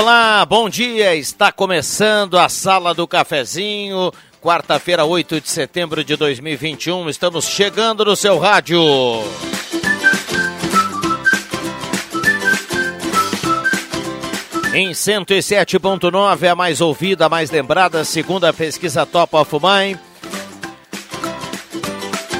Olá, bom dia. Está começando a Sala do Cafezinho. Quarta-feira, 8 de setembro de 2021. Estamos chegando no seu rádio. Em 107.9, a mais ouvida, a mais lembrada, segundo a pesquisa Top of Mind.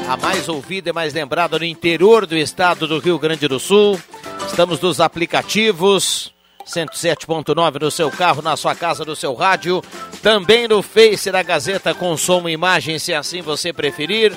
A mais ouvida e mais lembrada no interior do estado do Rio Grande do Sul. Estamos nos aplicativos 107.9 no seu carro, na sua casa, no seu rádio. Também no Face da Gazeta com som e imagem, se assim você preferir.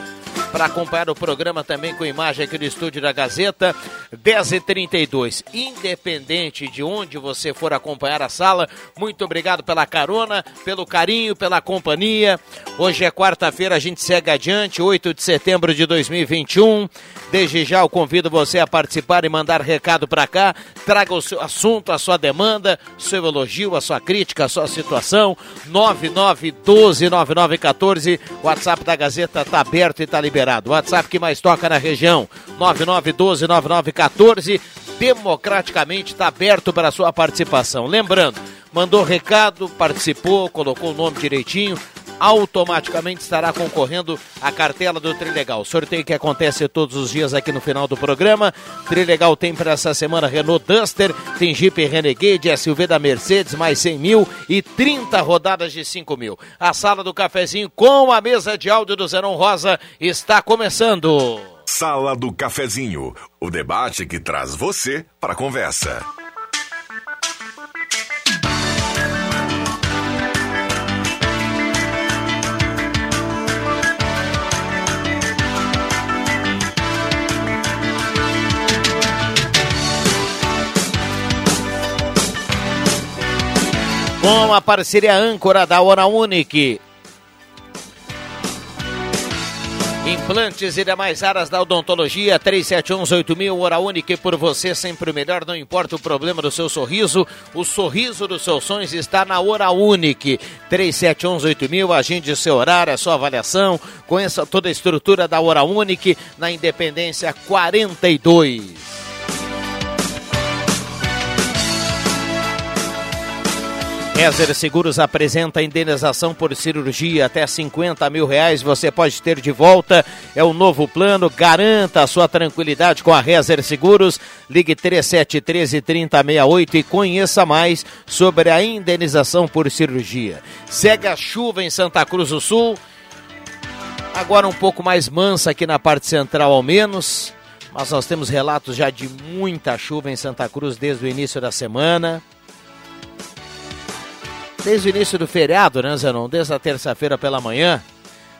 Para acompanhar o programa também com imagem aqui no estúdio da Gazeta, 10h32. Independente de onde você for acompanhar a sala, muito obrigado pela carona, pelo carinho, pela companhia. Hoje é quarta-feira, a gente segue adiante, 8 de setembro de 2021. Desde já eu convido você a participar e mandar recado para cá. Traga o seu assunto, a sua demanda, seu elogio, a sua crítica, a sua situação. 99129914. WhatsApp da Gazeta está aberto e está liberado. WhatsApp que mais toca na região. 99129914. Democraticamente está aberto para a sua participação. Lembrando, mandou recado, participou, colocou o nome direitinho automaticamente estará concorrendo à cartela do Trilegal. Sorteio que acontece todos os dias aqui no final do programa. Trilegal tem para essa semana Renault Duster, tem Jeep Renegade, SUV da Mercedes, mais 100 mil e 30 rodadas de 5 mil. A sala do cafezinho com a mesa de áudio do Zenon Rosa está começando. Sala do Cafezinho, o debate que traz você para a conversa. Com a parceria âncora da Hora Unique. Implantes e demais áreas da odontologia, 37118000, Hora Unique por você, sempre o melhor, não importa o problema do seu sorriso, o sorriso dos seus sonhos está na Hora Unique, 37118000, agende seu horário, a sua avaliação, conheça toda a estrutura da Hora Unique na Independência 42. Rezer Seguros apresenta indenização por cirurgia até 50 mil reais. Você pode ter de volta. É o novo plano. Garanta a sua tranquilidade com a Rezer Seguros. Ligue 3713 3068 e conheça mais sobre a indenização por cirurgia. Segue a chuva em Santa Cruz do Sul. Agora um pouco mais mansa aqui na parte central, ao menos. Mas nós temos relatos já de muita chuva em Santa Cruz desde o início da semana desde o início do feriado, né, Zenon? Desde a terça-feira pela manhã,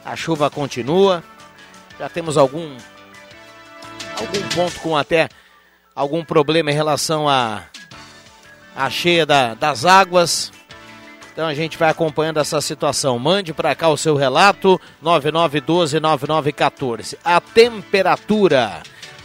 a chuva continua. Já temos algum algum ponto com até algum problema em relação à a, a, cheia da, das águas. Então a gente vai acompanhando essa situação. Mande para cá o seu relato 99129914. A temperatura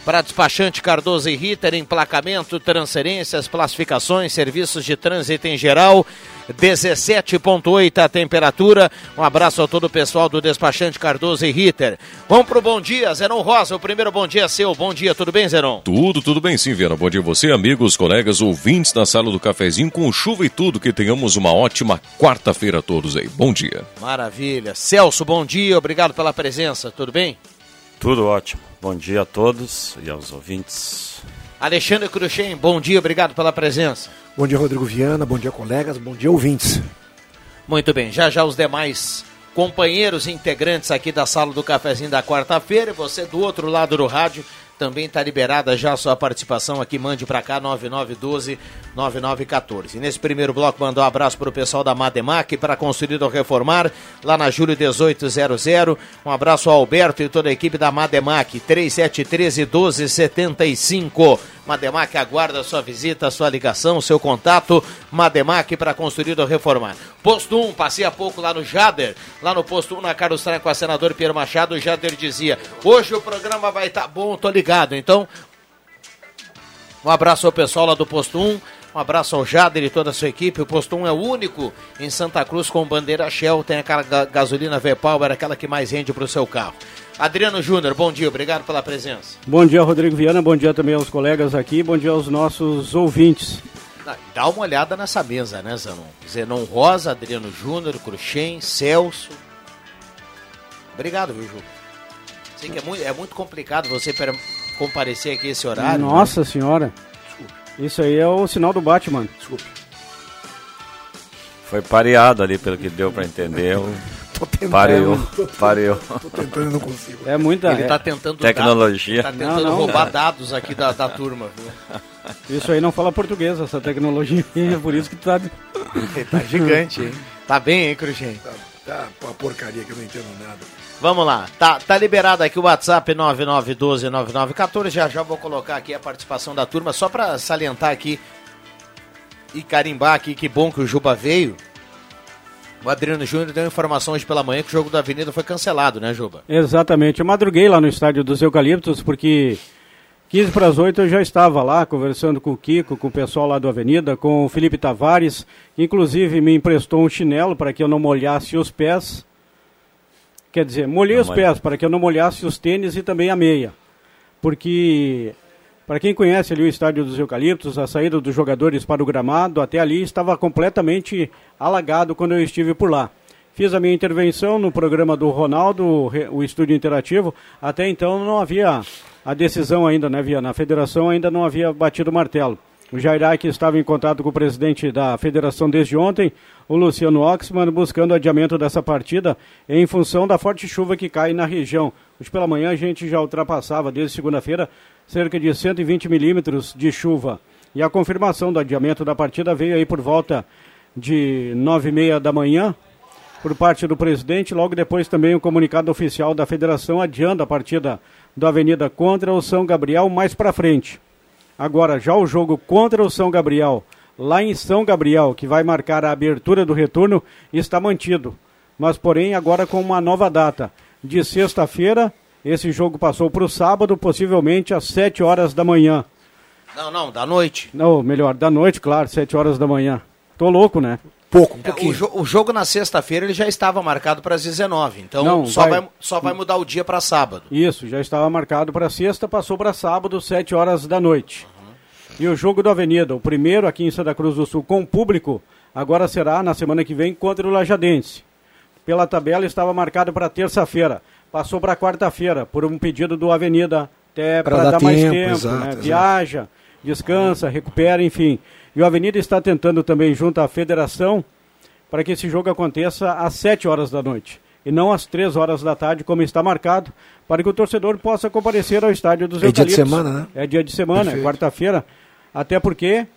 para despachante Cardoso e Ritter, emplacamento, transferências, classificações, serviços de trânsito em geral. 17.8 a temperatura. Um abraço a todo o pessoal do despachante Cardoso e Ritter. Vamos pro bom dia, Zenon Rosa. O primeiro bom dia seu. Bom dia, tudo bem, Zenon? Tudo, tudo bem sim, Viana. Bom dia a você, amigos, colegas, ouvintes da sala do cafezinho, com chuva e tudo. Que tenhamos uma ótima quarta-feira a todos aí. Bom dia. Maravilha. Celso, bom dia. Obrigado pela presença. Tudo bem? Tudo ótimo. Bom dia a todos e aos ouvintes. Alexandre Cruxem, bom dia, obrigado pela presença. Bom dia, Rodrigo Viana, bom dia, colegas, bom dia, ouvintes. Muito bem, já já os demais companheiros integrantes aqui da sala do cafezinho da quarta-feira, você do outro lado do rádio, também está liberada já a sua participação aqui, mande para cá 9912-9914. E nesse primeiro bloco, mandou um abraço para o pessoal da Mademac para construir ou reformar, lá na Júlio 1800. Um abraço ao Alberto e toda a equipe da Mademac, 3713 1275. Mademac aguarda sua visita, sua ligação, seu contato. Mademac para construir ou reformar. Posto 1, passei há pouco lá no Jader, lá no posto 1 na Carlos Tran com a senador Pierre Machado. O Jader dizia: Hoje o programa vai estar tá bom, tô ligado. Então, um abraço ao pessoal lá do posto 1. Um abraço ao Jader e toda a sua equipe. O posto 1 é o único em Santa Cruz com bandeira Shell. Tem aquela gasolina V-Power, aquela que mais rende para o seu carro. Adriano Júnior, bom dia, obrigado pela presença. Bom dia, Rodrigo Viana, bom dia também aos colegas aqui, bom dia aos nossos ouvintes. Dá uma olhada nessa mesa, né, Zanon? Zenon Rosa, Adriano Júnior, Cruxem, Celso. Obrigado, viu, Ju? Sei que é muito, é muito complicado você comparecer aqui esse horário. Né? Nossa né? senhora. Desculpa. Isso aí é o sinal do Batman. Desculpa. Foi pareado ali, pelo que deu para entender. Tô tentando. Pareou, tô, pareou. Tô tentando e não consigo. É muita. Ele tá tentando. Tecnologia. Tá tentando não, não, roubar dados aqui da, da turma, viu? Isso aí não fala português, essa tecnologia. É por isso que tá. tá gigante, hein? Tá bem, hein, Cruxem? Tá, tá uma porcaria que eu não entendo nada. Vamos lá, tá, tá liberado aqui o WhatsApp 99129914. Já já vou colocar aqui a participação da turma, só para salientar aqui e carimbar aqui que bom que o Juba veio. O Adriano Júnior deu informação hoje pela manhã que o jogo da Avenida foi cancelado, né, Juba? Exatamente. Eu madruguei lá no estádio dos Eucaliptos porque 15 para as 8 eu já estava lá conversando com o Kiko, com o pessoal lá do Avenida, com o Felipe Tavares, que inclusive me emprestou um chinelo para que eu não molhasse os pés. Quer dizer, molhei não, os pés para que eu não molhasse os tênis e também a meia. Porque para quem conhece ali o estádio dos Eucaliptos, a saída dos jogadores para o gramado, até ali estava completamente alagado quando eu estive por lá. Fiz a minha intervenção no programa do Ronaldo, o estúdio interativo. Até então não havia a decisão ainda, né, Via? Na federação ainda não havia batido o martelo. O Jairac estava em contato com o presidente da federação desde ontem, o Luciano Oxman, buscando adiamento dessa partida em função da forte chuva que cai na região. Hoje pela manhã a gente já ultrapassava, desde segunda-feira, cerca de 120 milímetros de chuva. E a confirmação do adiamento da partida veio aí por volta de nove e meia da manhã, por parte do presidente. Logo depois também o comunicado oficial da federação adiando a partida da Avenida contra o São Gabriel mais para frente. Agora, já o jogo contra o São Gabriel, lá em São Gabriel, que vai marcar a abertura do retorno, está mantido. Mas, porém, agora com uma nova data. De sexta-feira, esse jogo passou para o sábado, possivelmente às 7 horas da manhã. Não, não, da noite. Não, melhor, da noite, claro, 7 horas da manhã. Tô louco, né? Pouco, um pouquinho. É, o, jo o, jogo na sexta-feira ele já estava marcado para as 19, então não, só, vai... vai... só vai mudar o dia para sábado. Isso, já estava marcado para sexta, passou para sábado, 7 horas da noite. Uhum. E o jogo do Avenida, o primeiro aqui em Santa Cruz do Sul com público, agora será na semana que vem contra o Lajadense. Pela tabela estava marcado para terça-feira passou para quarta-feira, por um pedido do Avenida, até para dar, dar, mais tempo, tempo exato, né? exato. viaja, descansa, recupera, enfim. E o Avenida está tentando também, junto à federação, para que esse jogo aconteça às 7 horas da noite e não às 3 horas da tarde, como está marcado, para que o torcedor possa comparecer ao estádio dos é Eucaliptos. É dia de semana, né? É dia de semana, é quarta-feira, até porque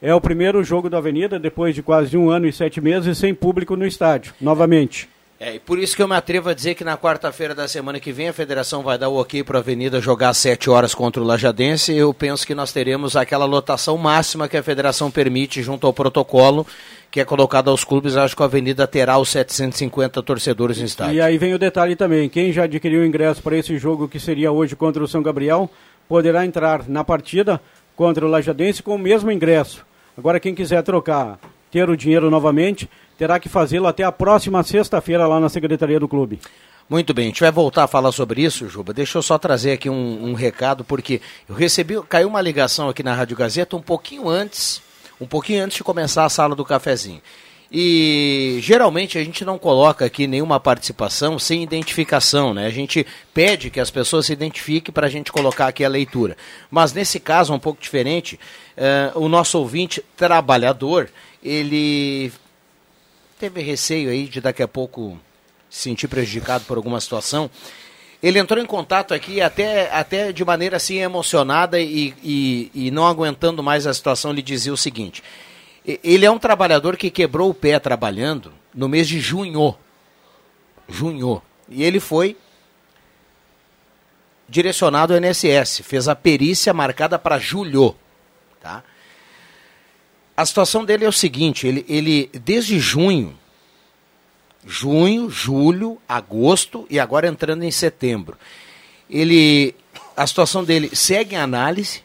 é o primeiro jogo da Avenida, depois de quase um ano e sete meses, sem público no estádio, novamente. É, e por isso que eu me atrevo a dizer que na quarta-feira da semana que vem a federação vai dar o ok para a Avenida jogar às 7 horas contra o Lajadense. Eu penso que nós teremos aquela lotação máxima que a federação permite junto ao protocolo que é colocado aos clubes. Acho que a Avenida terá os 750 torcedores em estádio. E aí vem o detalhe também: quem já adquiriu ingresso para esse jogo que seria hoje contra o São Gabriel poderá entrar na partida contra o Lajadense com o mesmo ingresso. Agora, quem quiser trocar, ter o dinheiro novamente terá que fazê-lo até a próxima sexta-feira lá na Secretaria do Clube. Muito bem, a gente vai voltar a falar sobre isso, Juba. Deixa eu só trazer aqui um, um recado, porque eu recebi, caiu uma ligação aqui na Rádio Gazeta um pouquinho antes, um pouquinho antes de começar a sala do cafezinho. E geralmente a gente não coloca aqui nenhuma participação sem identificação, né? A gente pede que as pessoas se identifiquem para a gente colocar aqui a leitura. Mas nesse caso é um pouco diferente. Uh, o nosso ouvinte trabalhador, ele teve receio aí de daqui a pouco se sentir prejudicado por alguma situação. Ele entrou em contato aqui até, até de maneira assim emocionada e, e, e não aguentando mais a situação, ele dizia o seguinte: ele é um trabalhador que quebrou o pé trabalhando no mês de junho. Junho. E ele foi direcionado ao INSS, fez a perícia marcada para julho. Tá? A situação dele é o seguinte, ele, ele desde junho, junho, julho, agosto e agora entrando em setembro, ele, a situação dele segue em análise,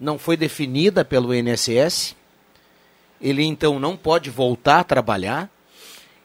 não foi definida pelo INSS, ele então não pode voltar a trabalhar.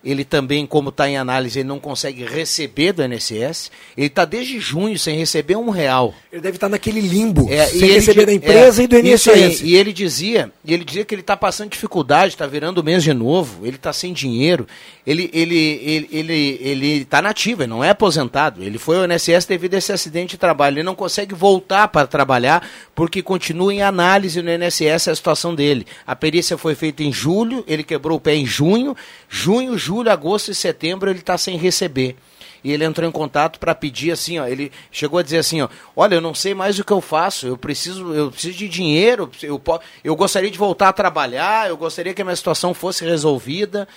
Ele também, como está em análise, ele não consegue receber do INSS. Ele está desde junho sem receber um real. Ele deve estar tá naquele limbo, é, sem receber da empresa é, e do INSS. e ele dizia, ele dizia que ele está passando dificuldade, está virando mês de novo, ele está sem dinheiro. Ele ele ele ele ele está nativo, ele não é aposentado. Ele foi ao INSS devido a esse acidente de trabalho. Ele não consegue voltar para trabalhar porque continua em análise no INSS a situação dele. A perícia foi feita em julho, ele quebrou o pé em junho, junho, julho, agosto e setembro ele está sem receber e ele entrou em contato para pedir assim, ó, ele chegou a dizer assim, ó, olha, eu não sei mais o que eu faço, eu preciso, eu preciso de dinheiro, eu, eu gostaria de voltar a trabalhar, eu gostaria que a minha situação fosse resolvida.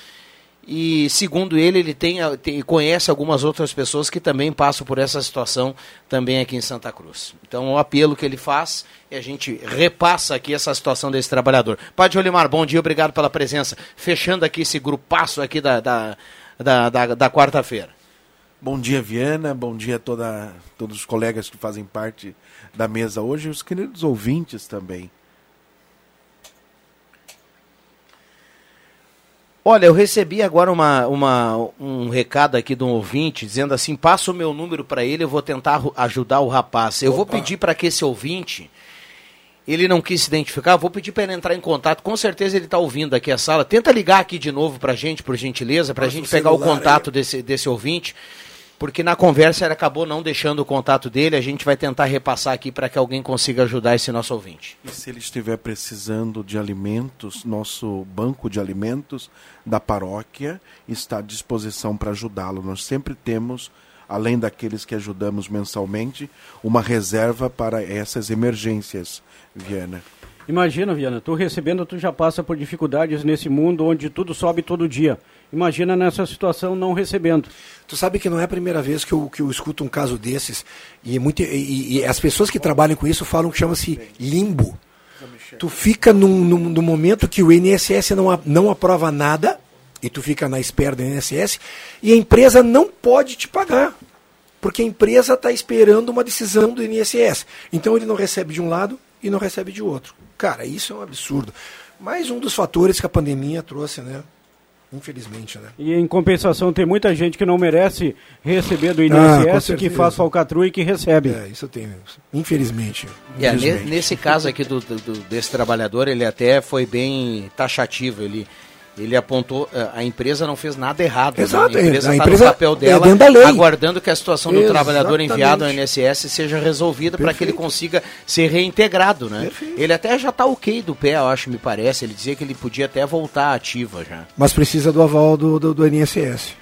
E segundo ele, ele tem, tem, conhece algumas outras pessoas que também passam por essa situação também aqui em Santa Cruz. Então o apelo que ele faz é a gente repassa aqui essa situação desse trabalhador. Padre Olimar, bom dia, obrigado pela presença. Fechando aqui esse grupaço aqui da, da, da, da, da quarta-feira. Bom dia, Viana. Bom dia a toda, todos os colegas que fazem parte da mesa hoje e os queridos ouvintes também. Olha, eu recebi agora uma, uma, um recado aqui de um ouvinte dizendo assim: passa o meu número para ele, eu vou tentar ajudar o rapaz. Eu Opa. vou pedir para que esse ouvinte, ele não quis se identificar, vou pedir para ele entrar em contato. Com certeza ele está ouvindo aqui a sala. Tenta ligar aqui de novo para a gente, por gentileza, para a gente pegar o contato desse, desse ouvinte porque na conversa ele acabou não deixando o contato dele. A gente vai tentar repassar aqui para que alguém consiga ajudar esse nosso ouvinte. E se ele estiver precisando de alimentos, nosso banco de alimentos da paróquia está à disposição para ajudá-lo. Nós sempre temos, além daqueles que ajudamos mensalmente, uma reserva para essas emergências, Viana. Imagina, Viana, tu recebendo, tu já passa por dificuldades nesse mundo onde tudo sobe todo dia. Imagina nessa situação não recebendo. Tu sabe que não é a primeira vez que eu, que eu escuto um caso desses, e, muito, e, e as pessoas que trabalham com isso falam que chama-se limbo. Tu fica num, num, num, momento que o INSS não, não aprova nada, e tu fica na espera do INSS, e a empresa não pode te pagar, porque a empresa está esperando uma decisão do INSS. Então ele não recebe de um lado e não recebe de outro. Cara, isso é um absurdo. Mais um dos fatores que a pandemia trouxe, né? Infelizmente, né? E em compensação, tem muita gente que não merece receber do INSS, ah, que faz falcatrua e que recebe. É, isso tem. Infelizmente. É, infelizmente. nesse caso aqui do, do, desse trabalhador, ele até foi bem taxativo. Ele ele apontou, eh, a empresa não fez nada errado. Exato, né? A empresa está no papel é dela, é aguardando que a situação do Exatamente. trabalhador enviado ao INSS seja resolvida para que ele consiga ser reintegrado. Né? Ele até já está ok do pé, eu acho, me parece. Ele dizia que ele podia até voltar ativa já. Mas precisa do aval do, do, do INSS.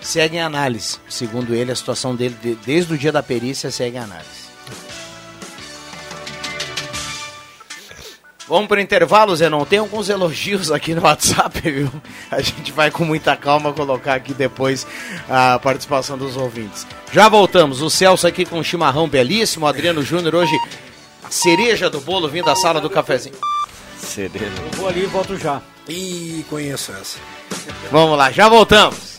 Segue em análise. Segundo ele, a situação dele, desde o dia da perícia, segue em análise. Vamos para o intervalo, Zenon. Tem alguns elogios aqui no WhatsApp, viu? A gente vai com muita calma colocar aqui depois a participação dos ouvintes. Já voltamos. O Celso aqui com um chimarrão belíssimo. O Adriano Júnior hoje, a cereja do bolo vindo da sala do cafezinho. Cereja. Eu vou ali e volto já. Ih, conheço essa. Vamos lá, já voltamos.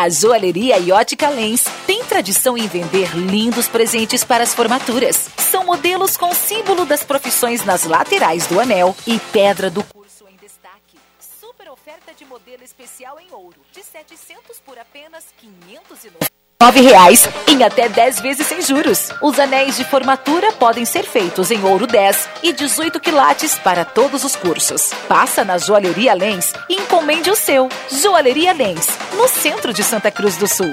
A joalheria Iótica Lens tem tradição em vender lindos presentes para as formaturas. São modelos com símbolo das profissões nas laterais do anel e pedra do curso em destaque. Super oferta de modelo especial em ouro, de 700 por apenas 590 nove reais em até 10 vezes sem juros. Os anéis de formatura podem ser feitos em ouro 10 e 18 quilates para todos os cursos. Passa na Joalheria Lens e encomende o seu. Joalheria Lens, no centro de Santa Cruz do Sul.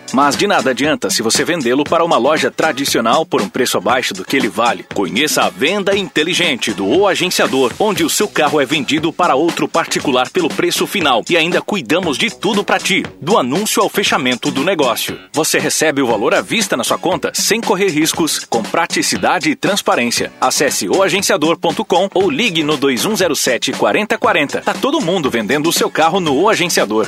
Mas de nada adianta se você vendê-lo para uma loja tradicional por um preço abaixo do que ele vale. Conheça a venda inteligente do O Agenciador, onde o seu carro é vendido para outro particular pelo preço final e ainda cuidamos de tudo para ti, do anúncio ao fechamento do negócio. Você recebe o valor à vista na sua conta sem correr riscos, com praticidade e transparência. Acesse oagenciador.com ou ligue no 2107 4040. Tá todo mundo vendendo o seu carro no O Agenciador.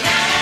Na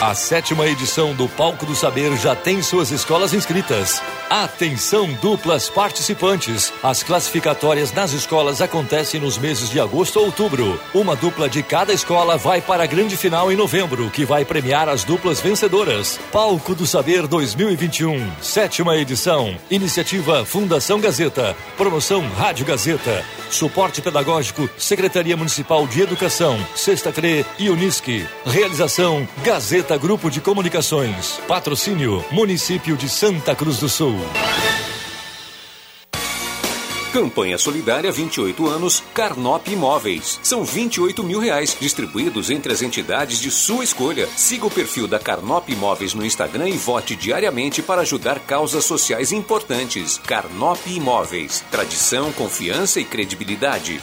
A sétima edição do Palco do Saber já tem suas escolas inscritas. Atenção, duplas participantes! As classificatórias nas escolas acontecem nos meses de agosto ou outubro. Uma dupla de cada escola vai para a grande final em novembro, que vai premiar as duplas vencedoras. Palco do Saber 2021, sétima edição. Iniciativa Fundação Gazeta. Promoção Rádio Gazeta. Suporte pedagógico Secretaria Municipal de Educação, Sexta CRE e Unisque. Realização Gazeta Grupo de Comunicações. Patrocínio Município de Santa Cruz do Sul. Campanha Solidária 28 anos, Carnop Imóveis. São 28 mil reais distribuídos entre as entidades de sua escolha. Siga o perfil da Carnop Imóveis no Instagram e vote diariamente para ajudar causas sociais importantes. Carnop Imóveis. Tradição, confiança e credibilidade.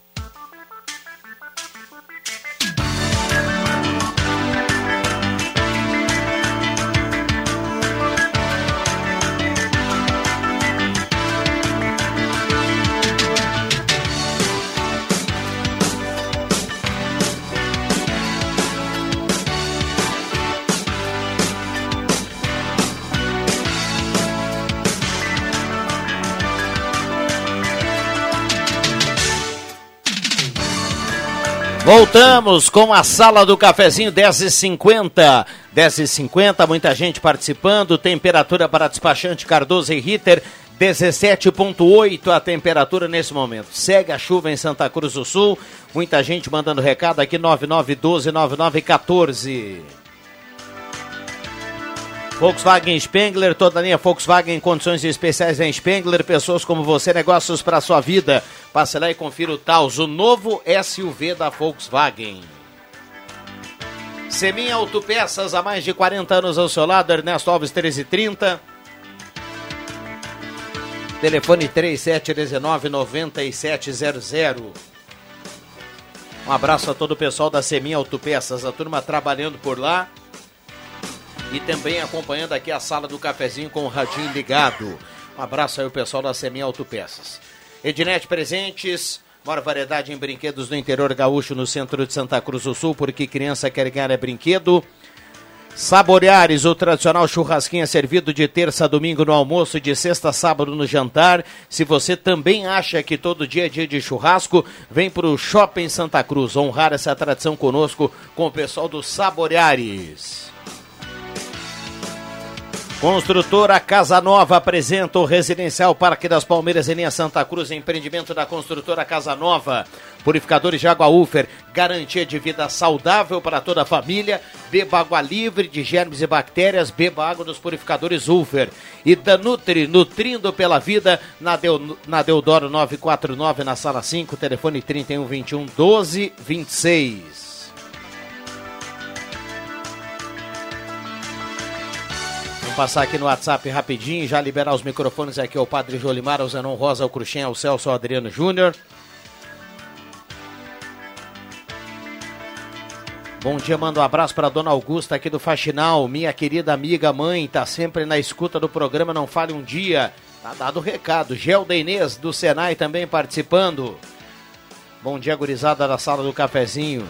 Voltamos com a sala do cafezinho 10h50. 10h50, muita gente participando. Temperatura para despachante Cardoso e Ritter 17,8 a temperatura nesse momento. Segue a chuva em Santa Cruz do Sul. Muita gente mandando recado aqui 99129914. Volkswagen Spengler, toda a linha Volkswagen em condições especiais em Spengler, pessoas como você, negócios para sua vida. Passe lá e confira o Taos, o novo SUV da Volkswagen. Semin Autopeças, há mais de 40 anos ao seu lado, Ernesto Alves 1330. Telefone 3719-9700. Um abraço a todo o pessoal da Semin Autopeças, a turma trabalhando por lá e também acompanhando aqui a sala do cafezinho com o radinho ligado. Um abraço aí ao pessoal da Semin Autopeças. Ednet Presentes, maior variedade em brinquedos no interior gaúcho, no centro de Santa Cruz do Sul, porque criança quer ganhar é brinquedo. Saboreares, o tradicional churrasquinho é servido de terça a domingo no almoço, de sexta a sábado no jantar. Se você também acha que todo dia é dia de churrasco, vem para o Shopping Santa Cruz honrar essa tradição conosco com o pessoal do Saboreares. Construtora Casa Nova apresenta o Residencial Parque das Palmeiras em linha Santa Cruz, empreendimento da construtora Casa Nova. Purificadores de água Ufer, garantia de vida saudável para toda a família. Beba água livre de germes e bactérias, beba água dos purificadores Ufer. E da Nutri, nutrindo pela vida, na, Deu, na Deodoro 949, na sala 5, telefone 3121 1226. Passar aqui no WhatsApp rapidinho, já liberar os microfones aqui ao Padre Jolimar, ao Zenon Rosa, ao Cruxem, ao Celso, ao Adriano Júnior. Bom dia, mando um abraço para Dona Augusta aqui do Faxinal, minha querida amiga mãe, tá sempre na escuta do programa, não fale um dia. Tá dado o recado. Gelda Inês do Senai também participando. Bom dia, gurizada da sala do cafezinho.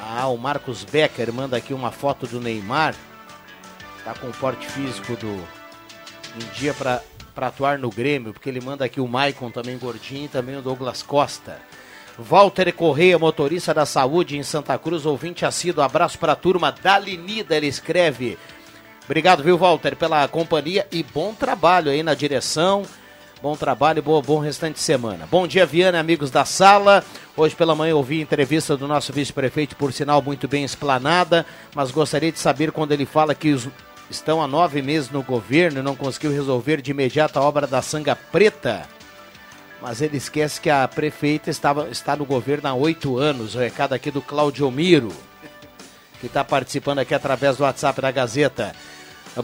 Ah, o Marcos Becker manda aqui uma foto do Neymar tá com o porte físico do em dia para atuar no Grêmio, porque ele manda aqui o Maicon também gordinho e também o Douglas Costa. Walter Correia, motorista da saúde em Santa Cruz, ouvinte assíduo, abraço para a turma da Linida, ele escreve. Obrigado, viu, Walter, pela companhia e bom trabalho aí na direção. Bom trabalho e bom, bom restante de semana. Bom dia, Viana, amigos da sala. Hoje pela manhã ouvi a entrevista do nosso vice-prefeito, por sinal muito bem explanada, mas gostaria de saber quando ele fala que os estão há nove meses no governo e não conseguiu resolver de imediato a obra da Sanga Preta. Mas ele esquece que a prefeita estava, está no governo há oito anos. O recado aqui do Claudio Miro, que está participando aqui através do WhatsApp da Gazeta.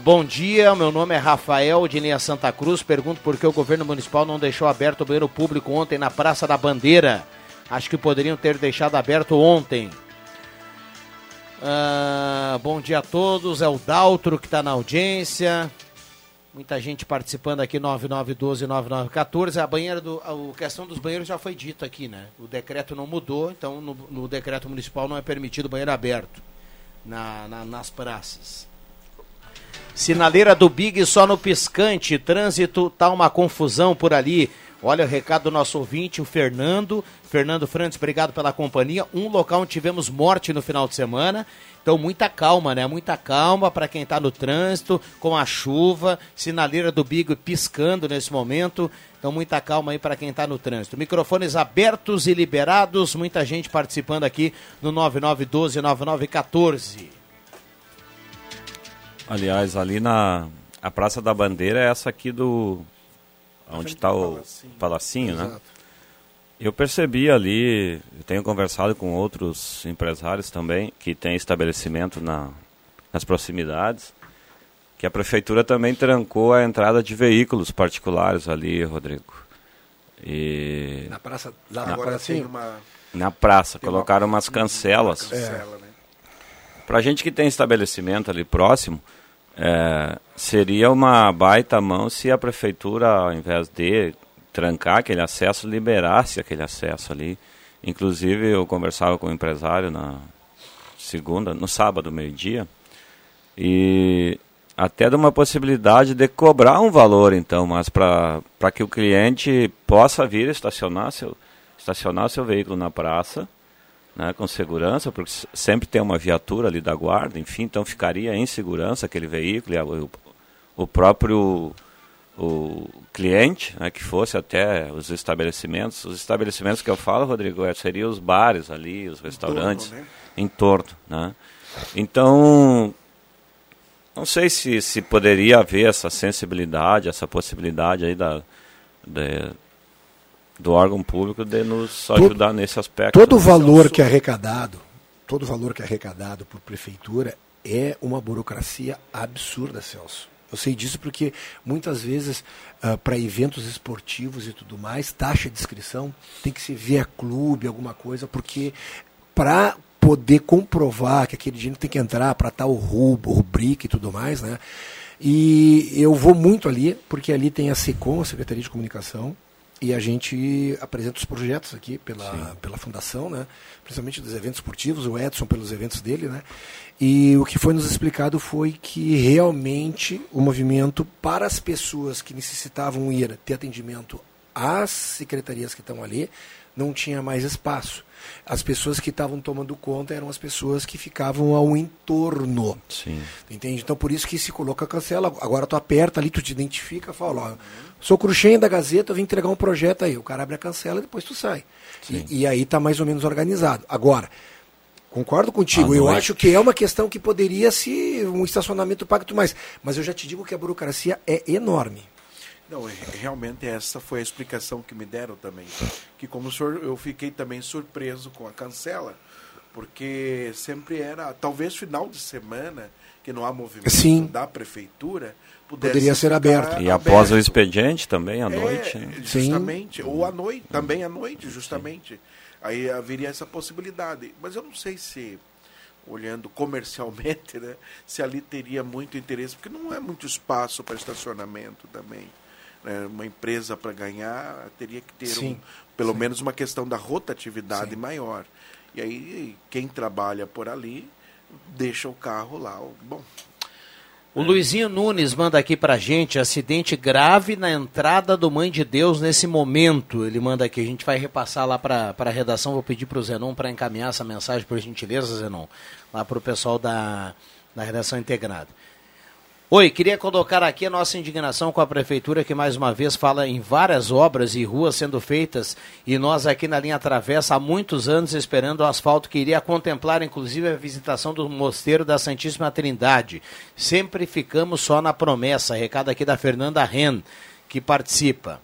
Bom dia, meu nome é Rafael de Linha Santa Cruz. Pergunto por que o governo municipal não deixou aberto o banheiro público ontem na Praça da Bandeira. Acho que poderiam ter deixado aberto ontem. Ah, bom dia a todos, é o Daltro que está na audiência. Muita gente participando aqui, 9912-9914. A banheira do. A questão dos banheiros já foi dito aqui, né? O decreto não mudou, então no, no decreto municipal não é permitido banheiro aberto na, na, nas praças. Sinaleira do Big só no piscante. Trânsito tá uma confusão por ali. Olha o recado do nosso ouvinte, o Fernando. Fernando Frantes, obrigado pela companhia. Um local onde tivemos morte no final de semana. Então, muita calma, né? Muita calma para quem está no trânsito, com a chuva, sinaleira do Big piscando nesse momento. Então, muita calma aí para quem está no trânsito. Microfones abertos e liberados. Muita gente participando aqui no 9912-9914. Aliás, ali na a Praça da Bandeira é essa aqui do onde está o Palacinho, né? Eu percebi ali, eu tenho conversado com outros empresários também que têm estabelecimento na, nas proximidades, que a prefeitura também trancou a entrada de veículos particulares ali, Rodrigo. E na praça, lá na, agora sim, uma, na praça colocaram uma, umas cancelas. Cancela, né? Para gente que tem estabelecimento ali próximo, é, seria uma baita mão se a prefeitura, ao invés de trancar aquele acesso, liberasse aquele acesso ali. Inclusive, eu conversava com o um empresário na segunda, no sábado, meio-dia, e até de uma possibilidade de cobrar um valor, então, mas para que o cliente possa vir estacionar seu, estacionar seu veículo na praça né, com segurança, porque sempre tem uma viatura ali da guarda, enfim, então ficaria em segurança aquele veículo, o, o próprio o cliente, né, que fosse até os estabelecimentos. Os estabelecimentos que eu falo, Rodrigo, é, seriam os bares ali, os restaurantes, né? em torno. Né? Então, não sei se, se poderia haver essa sensibilidade, essa possibilidade aí da, de, do órgão público de nos ajudar todo, nesse aspecto. Todo o valor que é arrecadado, todo o valor que é arrecadado por prefeitura é uma burocracia absurda, Celso. Eu sei disso porque muitas vezes, uh, para eventos esportivos e tudo mais, taxa de inscrição tem que ser via clube, alguma coisa, porque para poder comprovar que aquele dinheiro tem que entrar para tal rub, rubrica e tudo mais, né? E eu vou muito ali, porque ali tem a SECOM, a Secretaria de Comunicação, e a gente apresenta os projetos aqui pela, pela fundação, né? principalmente dos eventos esportivos, o Edson pelos eventos dele, né? E o que foi nos explicado foi que realmente o movimento para as pessoas que necessitavam ir ter atendimento às secretarias que estão ali não tinha mais espaço. As pessoas que estavam tomando conta eram as pessoas que ficavam ao entorno. Sim. Entende? Então por isso que se coloca cancela. Agora tu aperta ali, tu te identifica, fala, ó, sou Cruxem da Gazeta, vim entregar um projeto aí. O cara abre a cancela e depois tu sai. E, e, aí está mais ou menos organizado. Agora, concordo contigo, eu acho que é uma questão que poderia se um estacionamento pago tudo mais. Mas eu já te digo que a burocracia é enorme. Não, é, realmente essa foi a explicação que me deram também. Que como senhor, eu fiquei também surpreso com a cancela, porque sempre era, talvez final de semana, que não há movimento Sim. da prefeitura, poderia ser aberto. E após o expediente também, à é, noite. Né? Justamente, Sim. ou à noite, também à noite, justamente. Sim. Aí haveria essa possibilidade. Mas eu não sei se, olhando comercialmente, né, se ali teria muito interesse, porque não é muito espaço para estacionamento também. Né? Uma empresa para ganhar teria que ter um, pelo Sim. menos uma questão da rotatividade maior. E aí quem trabalha por ali deixa o carro lá. Bom, o Luizinho Nunes manda aqui pra gente, acidente grave na entrada do Mãe de Deus nesse momento. Ele manda aqui, a gente vai repassar lá pra, pra redação, vou pedir pro Zenon para encaminhar essa mensagem, por gentileza, Zenon, lá pro pessoal da, da redação integrada. Oi, queria colocar aqui a nossa indignação com a prefeitura que mais uma vez fala em várias obras e ruas sendo feitas e nós aqui na linha Travessa há muitos anos esperando o asfalto que iria contemplar inclusive a visitação do mosteiro da Santíssima Trindade. Sempre ficamos só na promessa. Recado aqui da Fernanda Ren, que participa.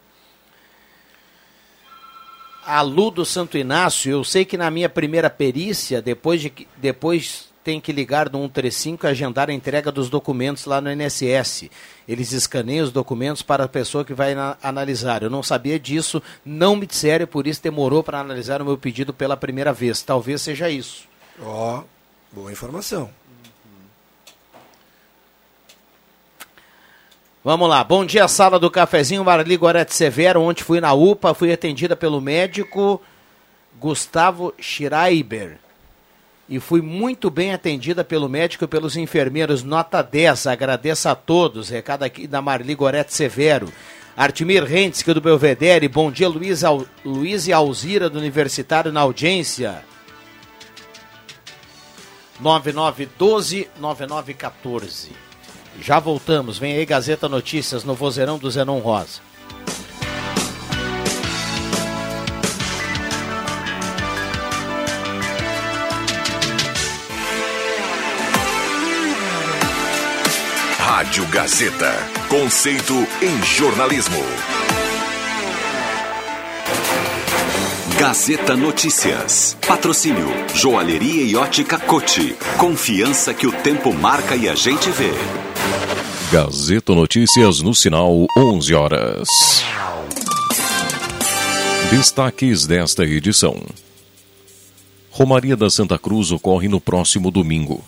A Lu do Santo Inácio, eu sei que na minha primeira perícia, depois de depois tem que ligar no 135 e agendar a entrega dos documentos lá no INSS. Eles escaneiam os documentos para a pessoa que vai analisar. Eu não sabia disso, não me disseram, por isso demorou para analisar o meu pedido pela primeira vez. Talvez seja isso. Ó, oh, boa informação. Vamos lá. Bom dia, sala do cafezinho, Marli Gorete Severo. Ontem fui na UPA, fui atendida pelo médico Gustavo Schreiber e fui muito bem atendida pelo médico e pelos enfermeiros. Nota 10, agradeço a todos. Recado aqui da Marli Gorete Severo. Artimir Rentske do Belvedere, bom dia Luiz, Al... Luiz e Alzira do Universitário na audiência. 9912-9914. Já voltamos, vem aí Gazeta Notícias no vozeirão do Zenon Rosa. Rádio Gazeta. Conceito em jornalismo. Gazeta Notícias. Patrocínio Joalheria e Ótica Cote. Confiança que o tempo marca e a gente vê. Gazeta Notícias no sinal 11 horas. Destaques desta edição. Romaria da Santa Cruz ocorre no próximo domingo.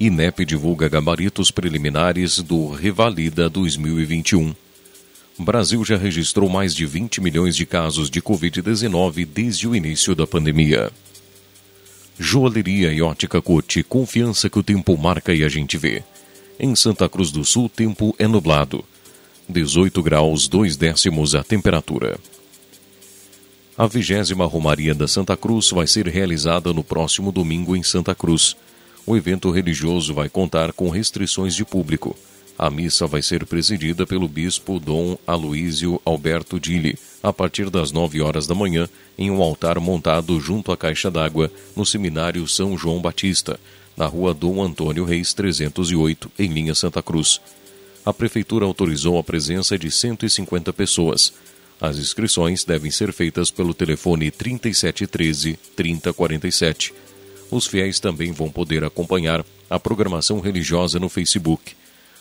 INEP divulga gabaritos preliminares do Revalida 2021. O Brasil já registrou mais de 20 milhões de casos de Covid-19 desde o início da pandemia. Joalheria e ótica Cote, confiança que o tempo marca e a gente vê. Em Santa Cruz do Sul, tempo é nublado. 18 graus, 2 décimos a temperatura. A vigésima Romaria da Santa Cruz vai ser realizada no próximo domingo em Santa Cruz. O evento religioso vai contar com restrições de público. A missa vai ser presidida pelo bispo Dom Aloísio Alberto Dille, a partir das 9 horas da manhã, em um altar montado junto à caixa d'água, no seminário São João Batista, na rua Dom Antônio Reis 308, em linha Santa Cruz. A prefeitura autorizou a presença de 150 pessoas. As inscrições devem ser feitas pelo telefone 3713 3047. Os fiéis também vão poder acompanhar a programação religiosa no Facebook.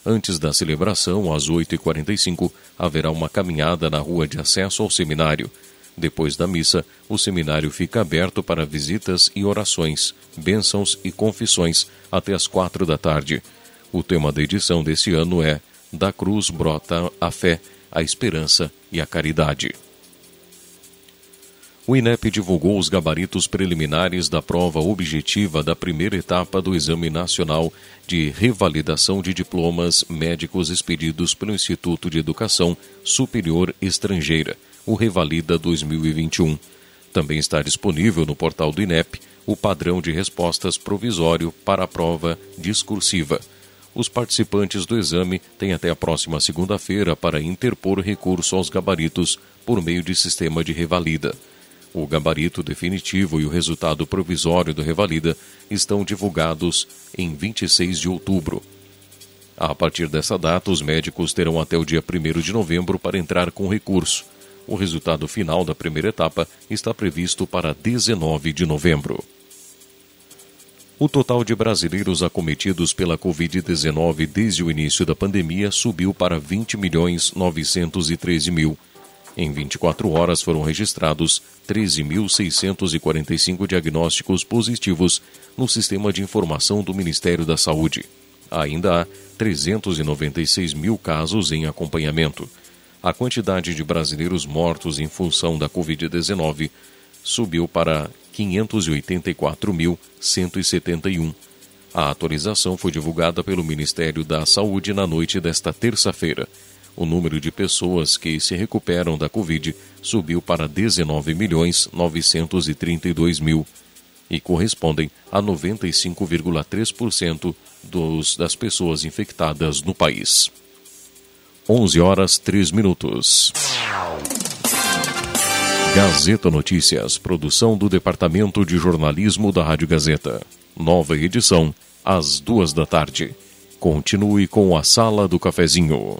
Antes da celebração, às 8h45, haverá uma caminhada na rua de acesso ao seminário. Depois da missa, o seminário fica aberto para visitas e orações, bênçãos e confissões até as quatro da tarde. O tema da edição desse ano é Da Cruz brota a fé, a esperança e a caridade. O INEP divulgou os gabaritos preliminares da prova objetiva da primeira etapa do Exame Nacional de Revalidação de Diplomas Médicos expedidos pelo Instituto de Educação Superior Estrangeira, o Revalida 2021. Também está disponível no portal do INEP o padrão de respostas provisório para a prova discursiva. Os participantes do exame têm até a próxima segunda-feira para interpor recurso aos gabaritos por meio de sistema de revalida. O gabarito definitivo e o resultado provisório do Revalida estão divulgados em 26 de outubro. A partir dessa data, os médicos terão até o dia 1 de novembro para entrar com recurso. O resultado final da primeira etapa está previsto para 19 de novembro. O total de brasileiros acometidos pela Covid-19 desde o início da pandemia subiu para 20 milhões 913 mil. Em 24 horas foram registrados 13.645 diagnósticos positivos no sistema de informação do Ministério da Saúde. Ainda há 396 mil casos em acompanhamento. A quantidade de brasileiros mortos em função da Covid-19 subiu para 584.171. A atualização foi divulgada pelo Ministério da Saúde na noite desta terça-feira o número de pessoas que se recuperam da Covid subiu para 19 milhões 932 mil e correspondem a 95,3% dos, das pessoas infectadas no país. 11 horas 3 minutos. Gazeta Notícias, produção do Departamento de Jornalismo da Rádio Gazeta. Nova edição, às duas da tarde. Continue com a Sala do Cafezinho.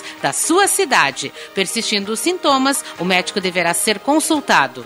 da sua cidade. Persistindo os sintomas, o médico deverá ser consultado.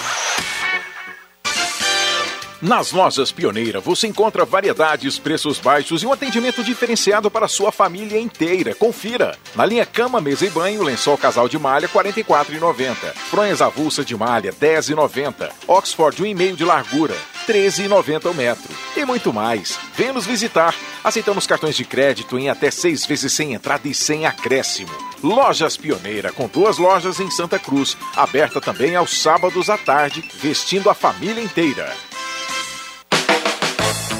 Nas lojas Pioneira você encontra variedades, preços baixos e um atendimento diferenciado para sua família inteira. Confira. Na linha cama, mesa e banho, lençol casal de malha R$ 44,90. Fronhas avulsa de malha R$ 10,90. Oxford 1,5 de largura R$ 13,90 o metro. E muito mais. Venha nos visitar. Aceitamos cartões de crédito em até seis vezes sem entrada e sem acréscimo. Lojas Pioneira, com duas lojas em Santa Cruz, aberta também aos sábados à tarde, vestindo a família inteira.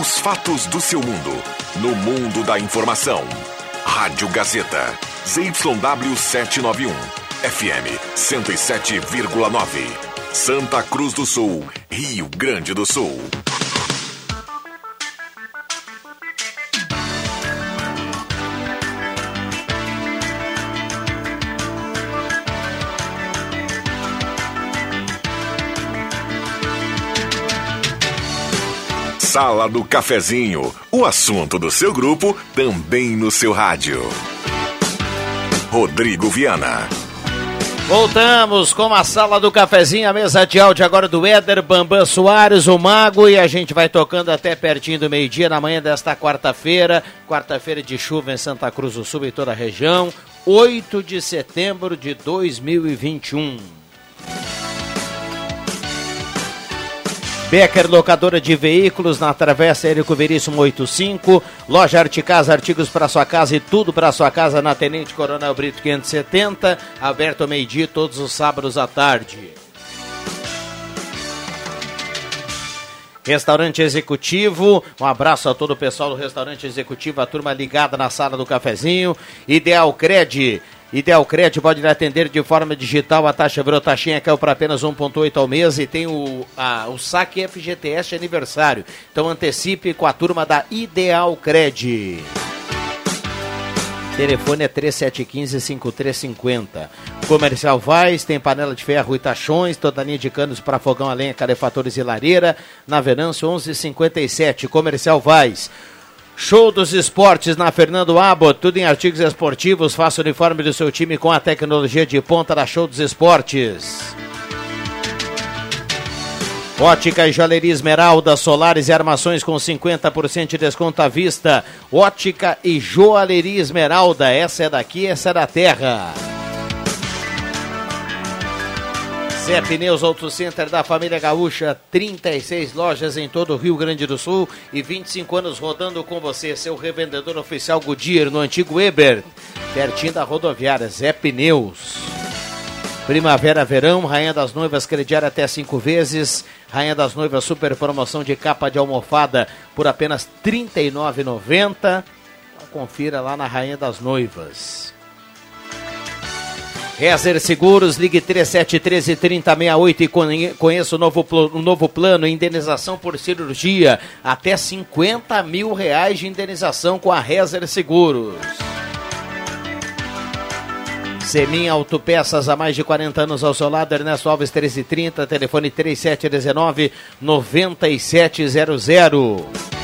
Os fatos do seu mundo. No mundo da informação. Rádio Gazeta. ZYW 791. FM 107,9. Santa Cruz do Sul. Rio Grande do Sul. Sala do Cafezinho, o assunto do seu grupo também no seu rádio. Rodrigo Viana. Voltamos com a sala do cafezinho, a mesa de áudio agora do Éder Bambam Soares, o Mago, e a gente vai tocando até pertinho do meio-dia na manhã desta quarta-feira, quarta-feira de chuva em Santa Cruz do Sul e toda a região, 8 de setembro de 2021. Becker Locadora de Veículos na Travessa Érico Veríssimo 85. Loja Arte Casa, artigos para sua casa e tudo para sua casa na Tenente Coronel Brito 570. Aberto ao meio-dia todos os sábados à tarde. Restaurante Executivo, um abraço a todo o pessoal do Restaurante Executivo, a turma ligada na sala do cafezinho. Ideal Cred, Ideal Crédito pode lhe atender de forma digital. A taxa virou taxinha, caiu para apenas 1,8 ao mês e tem o, a, o saque FGTS aniversário. Então antecipe com a turma da Ideal Cred. Telefone é 3715-5350. Comercial Vaz, tem panela de ferro e tachões, toda linha de canos para fogão a calefatores e lareira. Na Venâncio 1157. Comercial Vaz. Show dos esportes na Fernando Abbott, tudo em artigos esportivos. Faça o uniforme do seu time com a tecnologia de ponta da Show dos Esportes. Ótica e Joalheria Esmeralda, solares e armações com 50% de desconto à vista. Ótica e Joalheria Esmeralda, essa é daqui, essa é da terra. Zé Pneus Auto Center da família Gaúcha, 36 lojas em todo o Rio Grande do Sul e 25 anos rodando com você, seu revendedor oficial Goodyear no antigo Weber, pertinho da rodoviária Zé Pneus. Primavera, verão, Rainha das Noivas, crediário até cinco vezes. Rainha das Noivas, super promoção de capa de almofada por apenas R$ 39,90. Confira lá na Rainha das Noivas. Rezer Seguros, ligue 3713 3068 e conheça o novo, o novo plano, indenização por cirurgia, até 50 mil reais de indenização com a Rezer Seguros. Semin Autopeças, há mais de 40 anos ao seu lado, Ernesto Alves 1330, telefone 3719 9700.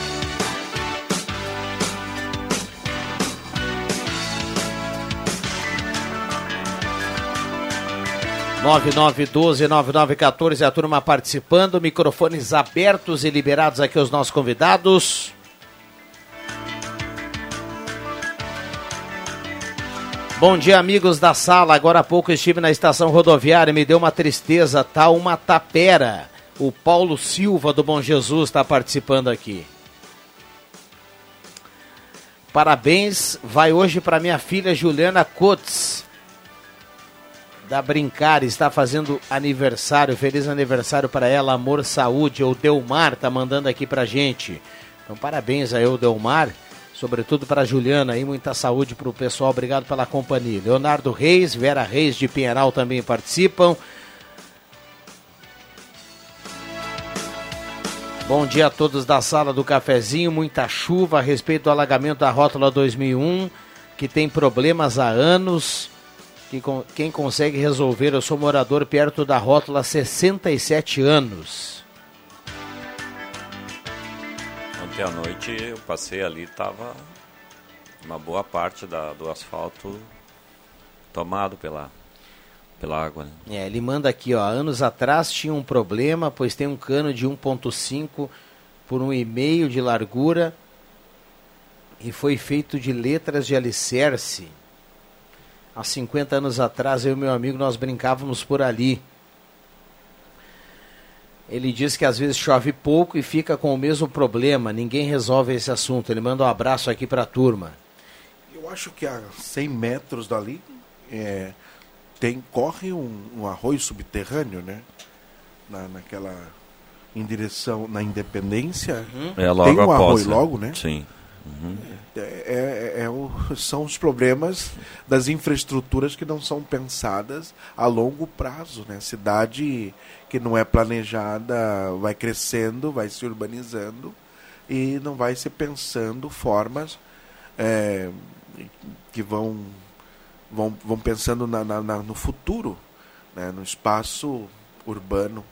Nove nove doze nove nove quatorze a turma participando, microfones abertos e liberados aqui aos nossos convidados. Bom dia, amigos da sala. Agora há pouco estive na estação rodoviária, me deu uma tristeza, tá uma tapera. O Paulo Silva do Bom Jesus está participando aqui. Parabéns, vai hoje para minha filha Juliana Cotes. Da Brincar, está fazendo aniversário. Feliz aniversário para ela, amor, saúde. O Delmar tá mandando aqui pra gente. Então, parabéns aí, o Delmar sobretudo para Juliana aí, muita saúde para o pessoal, obrigado pela companhia. Leonardo Reis, Vera Reis de Pinheiral também participam. Bom dia a todos da sala do cafezinho, muita chuva a respeito do alagamento da rótula 2001, que tem problemas há anos. Que quem consegue resolver, eu sou morador perto da rótula há 67 anos. ontem à noite eu passei ali, tava uma boa parte da, do asfalto tomado pela, pela água. Né? É, ele manda aqui, ó, anos atrás tinha um problema, pois tem um cano de 1.5 por um e meio de largura e foi feito de letras de alicerce. Há 50 anos atrás, eu e meu amigo, nós brincávamos por ali. Ele diz que às vezes chove pouco e fica com o mesmo problema, ninguém resolve esse assunto. Ele manda um abraço aqui para a turma. Eu acho que a 100 metros dali é, tem, corre um, um, arroio subterrâneo, né? Na, naquela. em direção. na Independência. Uhum. É logo tem um após, arroio né? logo, né? Sim. Uhum. É, é, é, o, são os problemas das infraestruturas que não são pensadas a longo prazo. Né? Cidade que não é planejada vai crescendo, vai se urbanizando e não vai se pensando formas é, que vão, vão, vão pensando na, na, na, no futuro, né, no espaço urbano.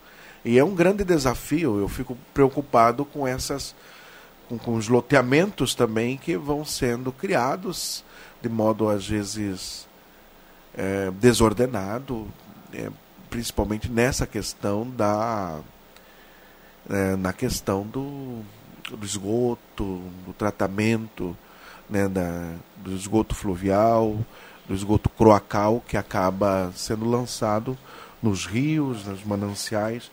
E é um grande desafio, eu fico preocupado com essas com, com os loteamentos também que vão sendo criados de modo às vezes é, desordenado, é, principalmente nessa questão da é, na questão do, do, esgoto, do tratamento né, da, do esgoto fluvial, do esgoto croacal que acaba sendo lançado nos rios, nos mananciais.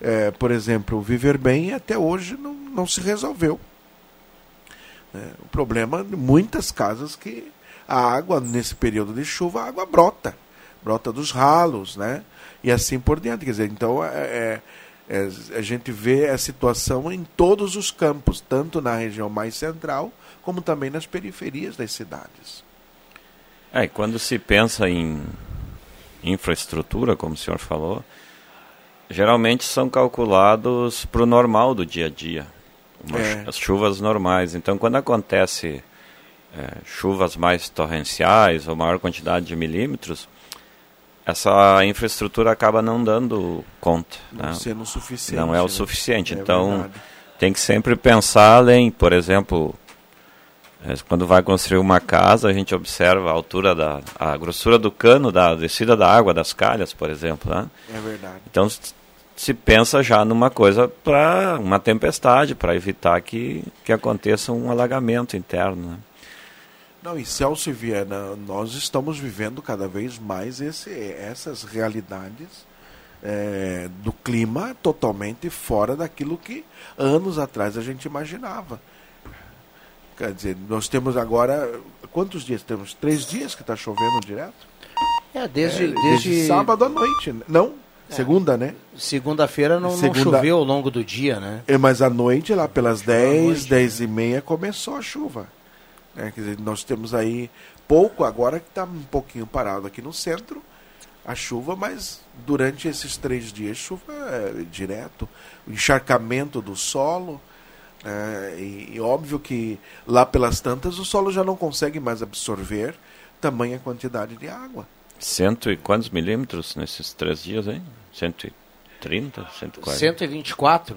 É, por exemplo, o Viver Bem até hoje não, não se resolveu. É, o problema de muitas casas que a água, nesse período de chuva, a água brota. Brota dos ralos, né? e assim por diante. Quer dizer, então é, é, é, a gente vê a situação em todos os campos, tanto na região mais central, como também nas periferias das cidades. É, quando se pensa em infraestrutura, como o senhor falou, geralmente são calculados para o normal do dia a dia, é. as chuvas normais. Então, quando acontece é, chuvas mais torrenciais ou maior quantidade de milímetros, essa infraestrutura acaba não dando conta. Não né? sendo suficiente. Não é o né? suficiente. É então, verdade. tem que sempre pensar além. Por exemplo, é, quando vai construir uma casa, a gente observa a altura da a grossura do cano da descida da água das calhas, por exemplo, né? É verdade. Então se pensa já numa coisa para uma tempestade, para evitar que, que aconteça um alagamento interno. Né? Não, e Celso e Viana, nós estamos vivendo cada vez mais esse, essas realidades é, do clima totalmente fora daquilo que anos atrás a gente imaginava. Quer dizer, nós temos agora. Quantos dias? Temos três dias que está chovendo direto? É, desde, É, desde... sábado à noite. né? Não, segunda, né? Segunda-feira não, não Segunda- choveu ao longo do dia, né? É, mas à noite, lá pelas 10, 10 e meia, começou a chuva. né? Quer dizer, nós temos aí pouco agora que está um pouquinho parado aqui no centro, a chuva, mas durante esses três dias, chuva é, direto, o encharcamento do solo. né? e, e óbvio que lá pelas tantas o solo já não consegue mais absorver tamanha quantidade de água. Cento e quantos milímetros nesses três dias, hein? 130, 140? 124.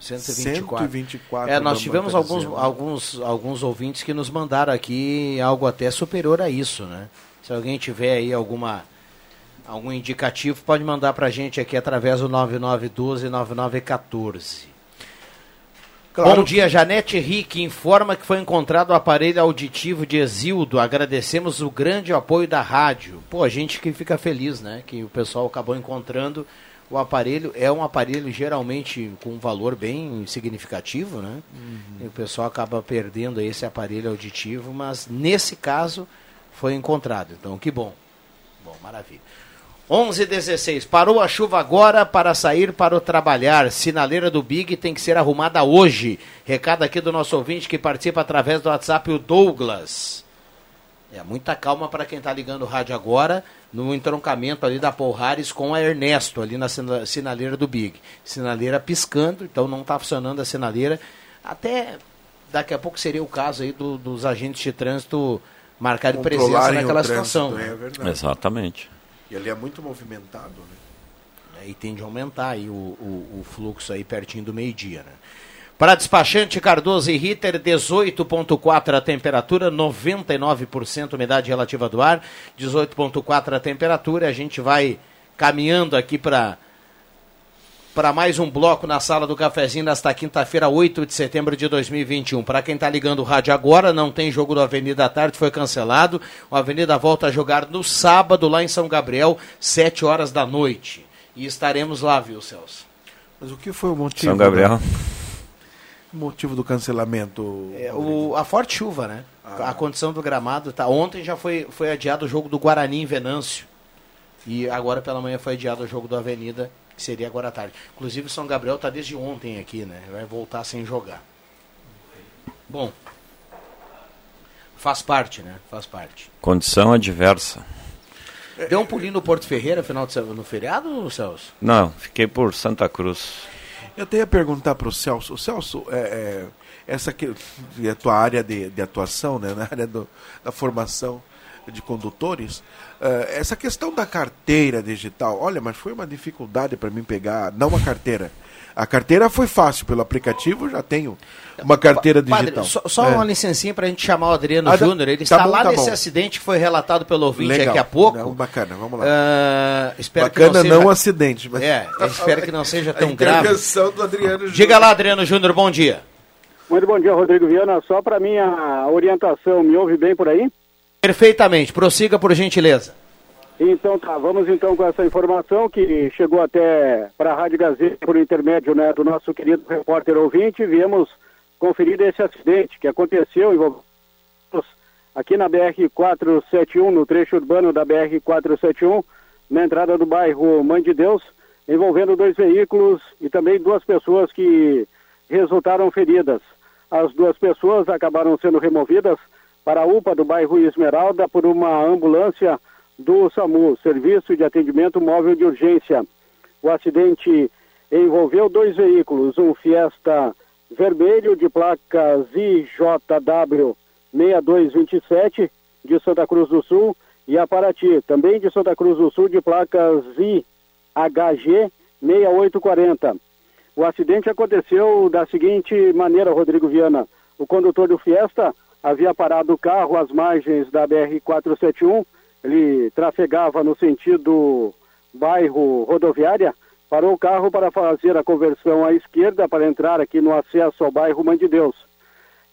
124. 124 É, nós tivemos alguns, alguns, alguns ouvintes que nos mandaram aqui algo até superior a isso, né? Se alguém tiver aí alguma algum indicativo, pode mandar pra gente aqui através do 9912-9914. Claro Bom dia, Janete Rick informa que foi encontrado o aparelho auditivo de Exildo. Agradecemos o grande apoio da rádio. Pô, a gente que fica feliz, né? Que o pessoal acabou encontrando o aparelho. É um aparelho geralmente com um valor bem significativo, né? E o pessoal acaba perdendo esse aparelho auditivo, mas nesse caso foi encontrado. Então, que bom. Bom, maravilha. 11 16 Parou a chuva agora para sair para o trabalhar. Sinaleira do Big tem que ser arrumada hoje. Recado aqui do nosso ouvinte que participa através do WhatsApp, o Douglas. É, muita calma para quem está ligando o rádio agora, no entroncamento ali da Polhares com a Ernesto, ali na sina- sinaleira do Big. Sinaleira piscando, então não está funcionando a sinaleira. Até daqui a pouco seria o caso aí do- dos agentes de trânsito marcarem presença naquela situação. é né? verdade. Exatamente. E ali é muito movimentado, né? Aí tende a aumentar aí o, o, o fluxo aí pertinho do meio-dia, né? Para despachante Cardoso e Ritter, 18.4 a temperatura, 99% umidade relativa do ar, 18.4 a temperatura. A gente vai caminhando aqui para para mais um bloco na sala do cafezinho nesta quinta-feira, 8 de setembro de 2021. Para quem está ligando o rádio agora, não tem jogo do Avenida à tarde, foi cancelado. O Avenida volta a jogar no sábado lá em São Gabriel, 7 horas da noite. E estaremos lá, viu, Celso? Mas o que foi o motivo? São Gabriel. O motivo do cancelamento? É, o, a forte chuva, né? A condição do gramado tá. Ontem já foi, foi adiado o jogo do Guarani em Venâncio. E agora pela manhã foi adiado o jogo do Avenida, que seria agora à tarde. Inclusive o São Gabriel está desde ontem aqui, né? Vai voltar sem jogar. Bom. Faz parte, né? Faz parte. Condição adversa. Deu um pulinho no Porto Ferreira final de semana, no feriado, Celso? Não, fiquei por Santa Cruz. Eu até ia perguntar para o Celso. O Celso, é, é, essa que é a tua área de, de atuação, né, na área do- da formação de condutores, é, essa questão da carteira digital, olha, mas foi uma dificuldade para mim pegar, não a carteira. A carteira foi fácil, pelo aplicativo já tenho uma carteira Padre, digital. só, só É. uma licencinha para a gente chamar o Adriano Ah, dá- Júnior. Ele tá está bom, lá tá nesse bom. acidente que foi relatado pelo ouvinte Legal. daqui a pouco. Não, bacana, vamos lá. Ah, espero que Bacana não, seja... não acidente, mas... É, espero que não seja A tão grave. intervenção do Adriano Júnior. Diga lá, Adriano Júnior, bom dia. Muito bom dia, Rodrigo Viana. Só para minha orientação, me ouve bem por aí? Perfeitamente, prossiga por gentileza. Então tá, vamos então com essa informação que chegou até para a Rádio Gazeta por intermédio né, do nosso querido repórter ouvinte. Viemos conferir esse acidente que aconteceu envolvendo aqui na BR-471, no trecho urbano da BR-471, na entrada do bairro Mãe de Deus, envolvendo dois veículos e também duas pessoas que resultaram feridas. As duas pessoas acabaram sendo removidas para a UPA do bairro Esmeralda por uma ambulância do SAMU, Serviço de Atendimento Móvel de Urgência. O acidente envolveu dois veículos, um Fiesta vermelho de placa ZJW 6227 de Santa Cruz do Sul e a Paraty, também de Santa Cruz do Sul de placa ZHG 6840. O acidente aconteceu da seguinte maneira, Rodrigo Viana. O condutor do Fiesta havia parado o carro às margens da BR-471. Ele trafegava no sentido bairro rodoviária. Parou o carro para fazer a conversão à esquerda para entrar aqui no acesso ao bairro Mãe de Deus.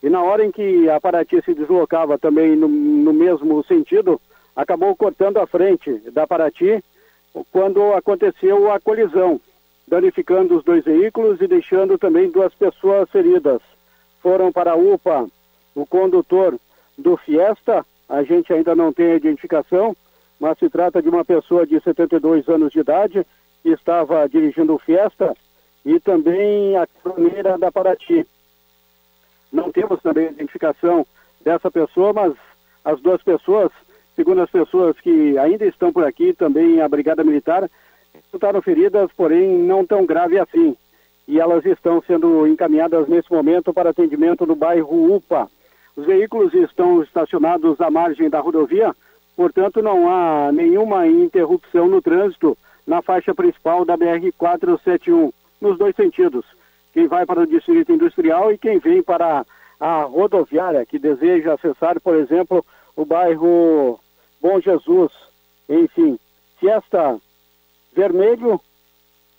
E na hora em que a Paraty se deslocava também no, no mesmo sentido, acabou cortando a frente da Paraty quando aconteceu a colisão, danificando os dois veículos e deixando também duas pessoas feridas. Foram para a UPA o condutor do Fiesta, a gente ainda não tem a identificação, mas se trata de uma pessoa de 72 anos de idade que estava dirigindo festa e também a caminhoneira da Paraty. Não temos também a identificação dessa pessoa, mas as duas pessoas, segundo as pessoas que ainda estão por aqui, também a Brigada Militar, resultaram feridas, porém não tão grave assim. E elas estão sendo encaminhadas nesse momento para atendimento no bairro UPA. Os veículos estão estacionados à margem da rodovia, portanto não há nenhuma interrupção no trânsito na faixa principal da BR-471, nos dois sentidos. Quem vai para o distrito industrial e quem vem para a rodoviária, que deseja acessar, por exemplo, o bairro Bom Jesus. Enfim, Fiesta Vermelho,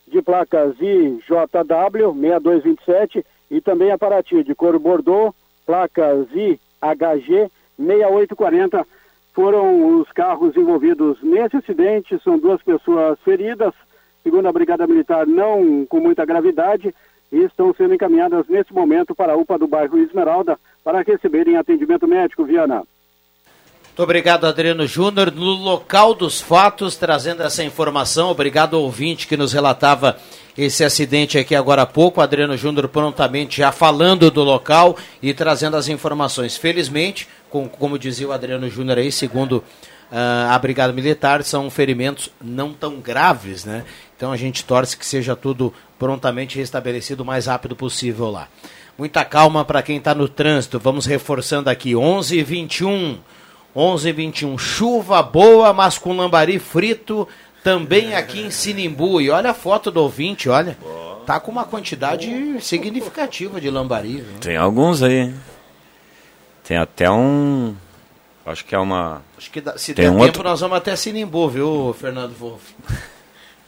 de placas IJW 6227 e também a Paraty de cor Bordeaux, placas IHG 6840 foram os carros envolvidos nesse acidente, são duas pessoas feridas, segundo a Brigada Militar, não com muita gravidade, e estão sendo encaminhadas nesse momento para a UPA do bairro Esmeralda para receberem atendimento médico, Viana. Muito obrigado, Adriano Júnior. No local dos fatos, trazendo essa informação. Obrigado ao ouvinte que nos relatava esse acidente aqui agora há pouco. Adriano Júnior prontamente já falando do local e trazendo as informações. Felizmente, com, como dizia o Adriano Júnior aí, segundo uh, a Brigada Militar, são ferimentos não tão graves, né? Então a gente torce que seja tudo prontamente restabelecido o mais rápido possível lá. Muita calma para quem está no trânsito. Vamos reforçando aqui, 11 e 21 11 21 chuva boa, mas com lambari frito também aqui em Sinimbu. E olha a foto do ouvinte, olha. Tá com uma quantidade significativa de lambari. Viu? Tem alguns aí. Tem até um. Acho que é uma. Acho que dá, se Tem der um tempo outro- nós vamos até Sinimbu, viu, Fernando Wolff?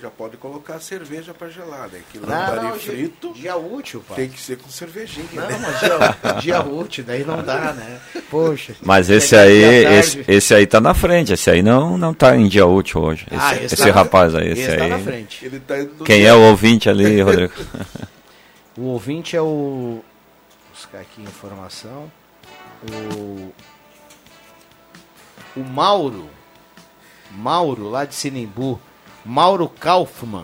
Já pode colocar a cerveja para gelar, né? Que Não, lambari não, dia- frito dia útil, pai. tem que ser com cervejinha. Não, né? mas dia, dia útil, daí não dá, né? Poxa. Mas esse aí, esse, esse aí tá na frente. Esse aí não, não tá em dia útil hoje. Esse, Ah, esse esse tá rapaz aí, esse, esse tá aí. na frente. Ele tá Quem dia- é o ouvinte ali, Rodrigo? O ouvinte é o. Vou buscar aqui a informação. O. O Mauro. Mauro, lá de Sinimbu. Mauro Kaufmann.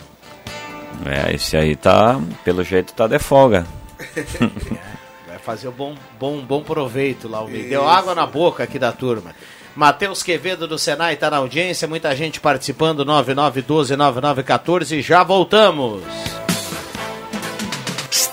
É, esse aí tá, pelo jeito, tá de folga. Vai fazer um bom, bom, bom proveito lá. O deu água na boca aqui da turma. Matheus Quevedo do Senai está na audiência, muita gente participando, 9912-9914. Já voltamos.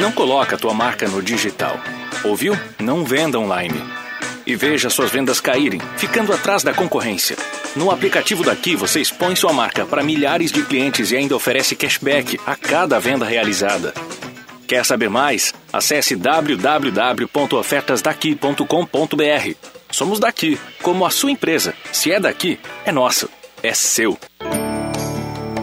Não coloca tua marca no digital. Ouviu? Não venda online. E veja suas vendas caírem, ficando atrás da concorrência. No aplicativo daqui você expõe sua marca para milhares de clientes e ainda oferece cashback a cada venda realizada. Quer saber mais? Acesse www.ofertasdaqui.com.br. Somos daqui, como a sua empresa. Se é daqui, é nosso, é seu.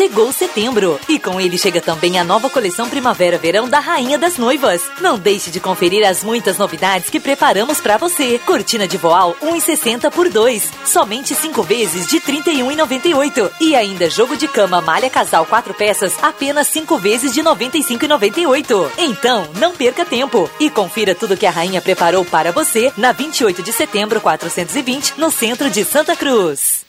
Chegou setembro e com ele chega também a nova coleção Primavera-Verão da Rainha das Noivas. Não deixe de conferir as muitas novidades que preparamos para você. Cortina de voal 1,60 por 2, somente 5 vezes de R$ 31,98 e ainda jogo de cama malha casal 4 peças apenas 5 vezes de R$ 95,98. Então, não perca tempo e confira tudo que a rainha preparou para você na 28 de setembro 420 no centro de Santa Cruz.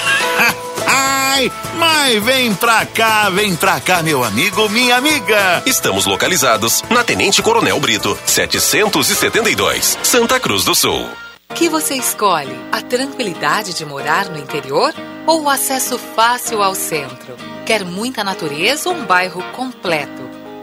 Mas vem pra cá, vem pra cá, meu amigo, minha amiga. Estamos localizados na Tenente Coronel Brito, 772, Santa Cruz do Sul. Que você escolhe? A tranquilidade de morar no interior ou o acesso fácil ao centro? Quer muita natureza ou um bairro completo?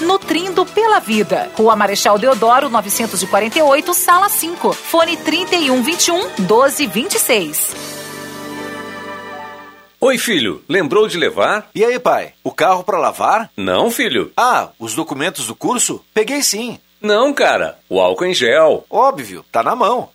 nutrindo pela vida. Rua Marechal Deodoro, 948, sala 5. Fone 3121 1226. Oi, filho, lembrou de levar? E aí, pai, o carro para lavar? Não, filho. Ah, os documentos do curso? Peguei sim. Não, cara, o álcool em gel. Óbvio, tá na mão.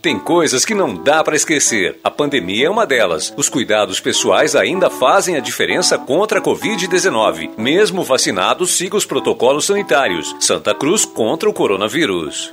Tem coisas que não dá para esquecer. A pandemia é uma delas. Os cuidados pessoais ainda fazem a diferença contra a Covid-19. Mesmo vacinado, siga os protocolos sanitários. Santa Cruz contra o coronavírus.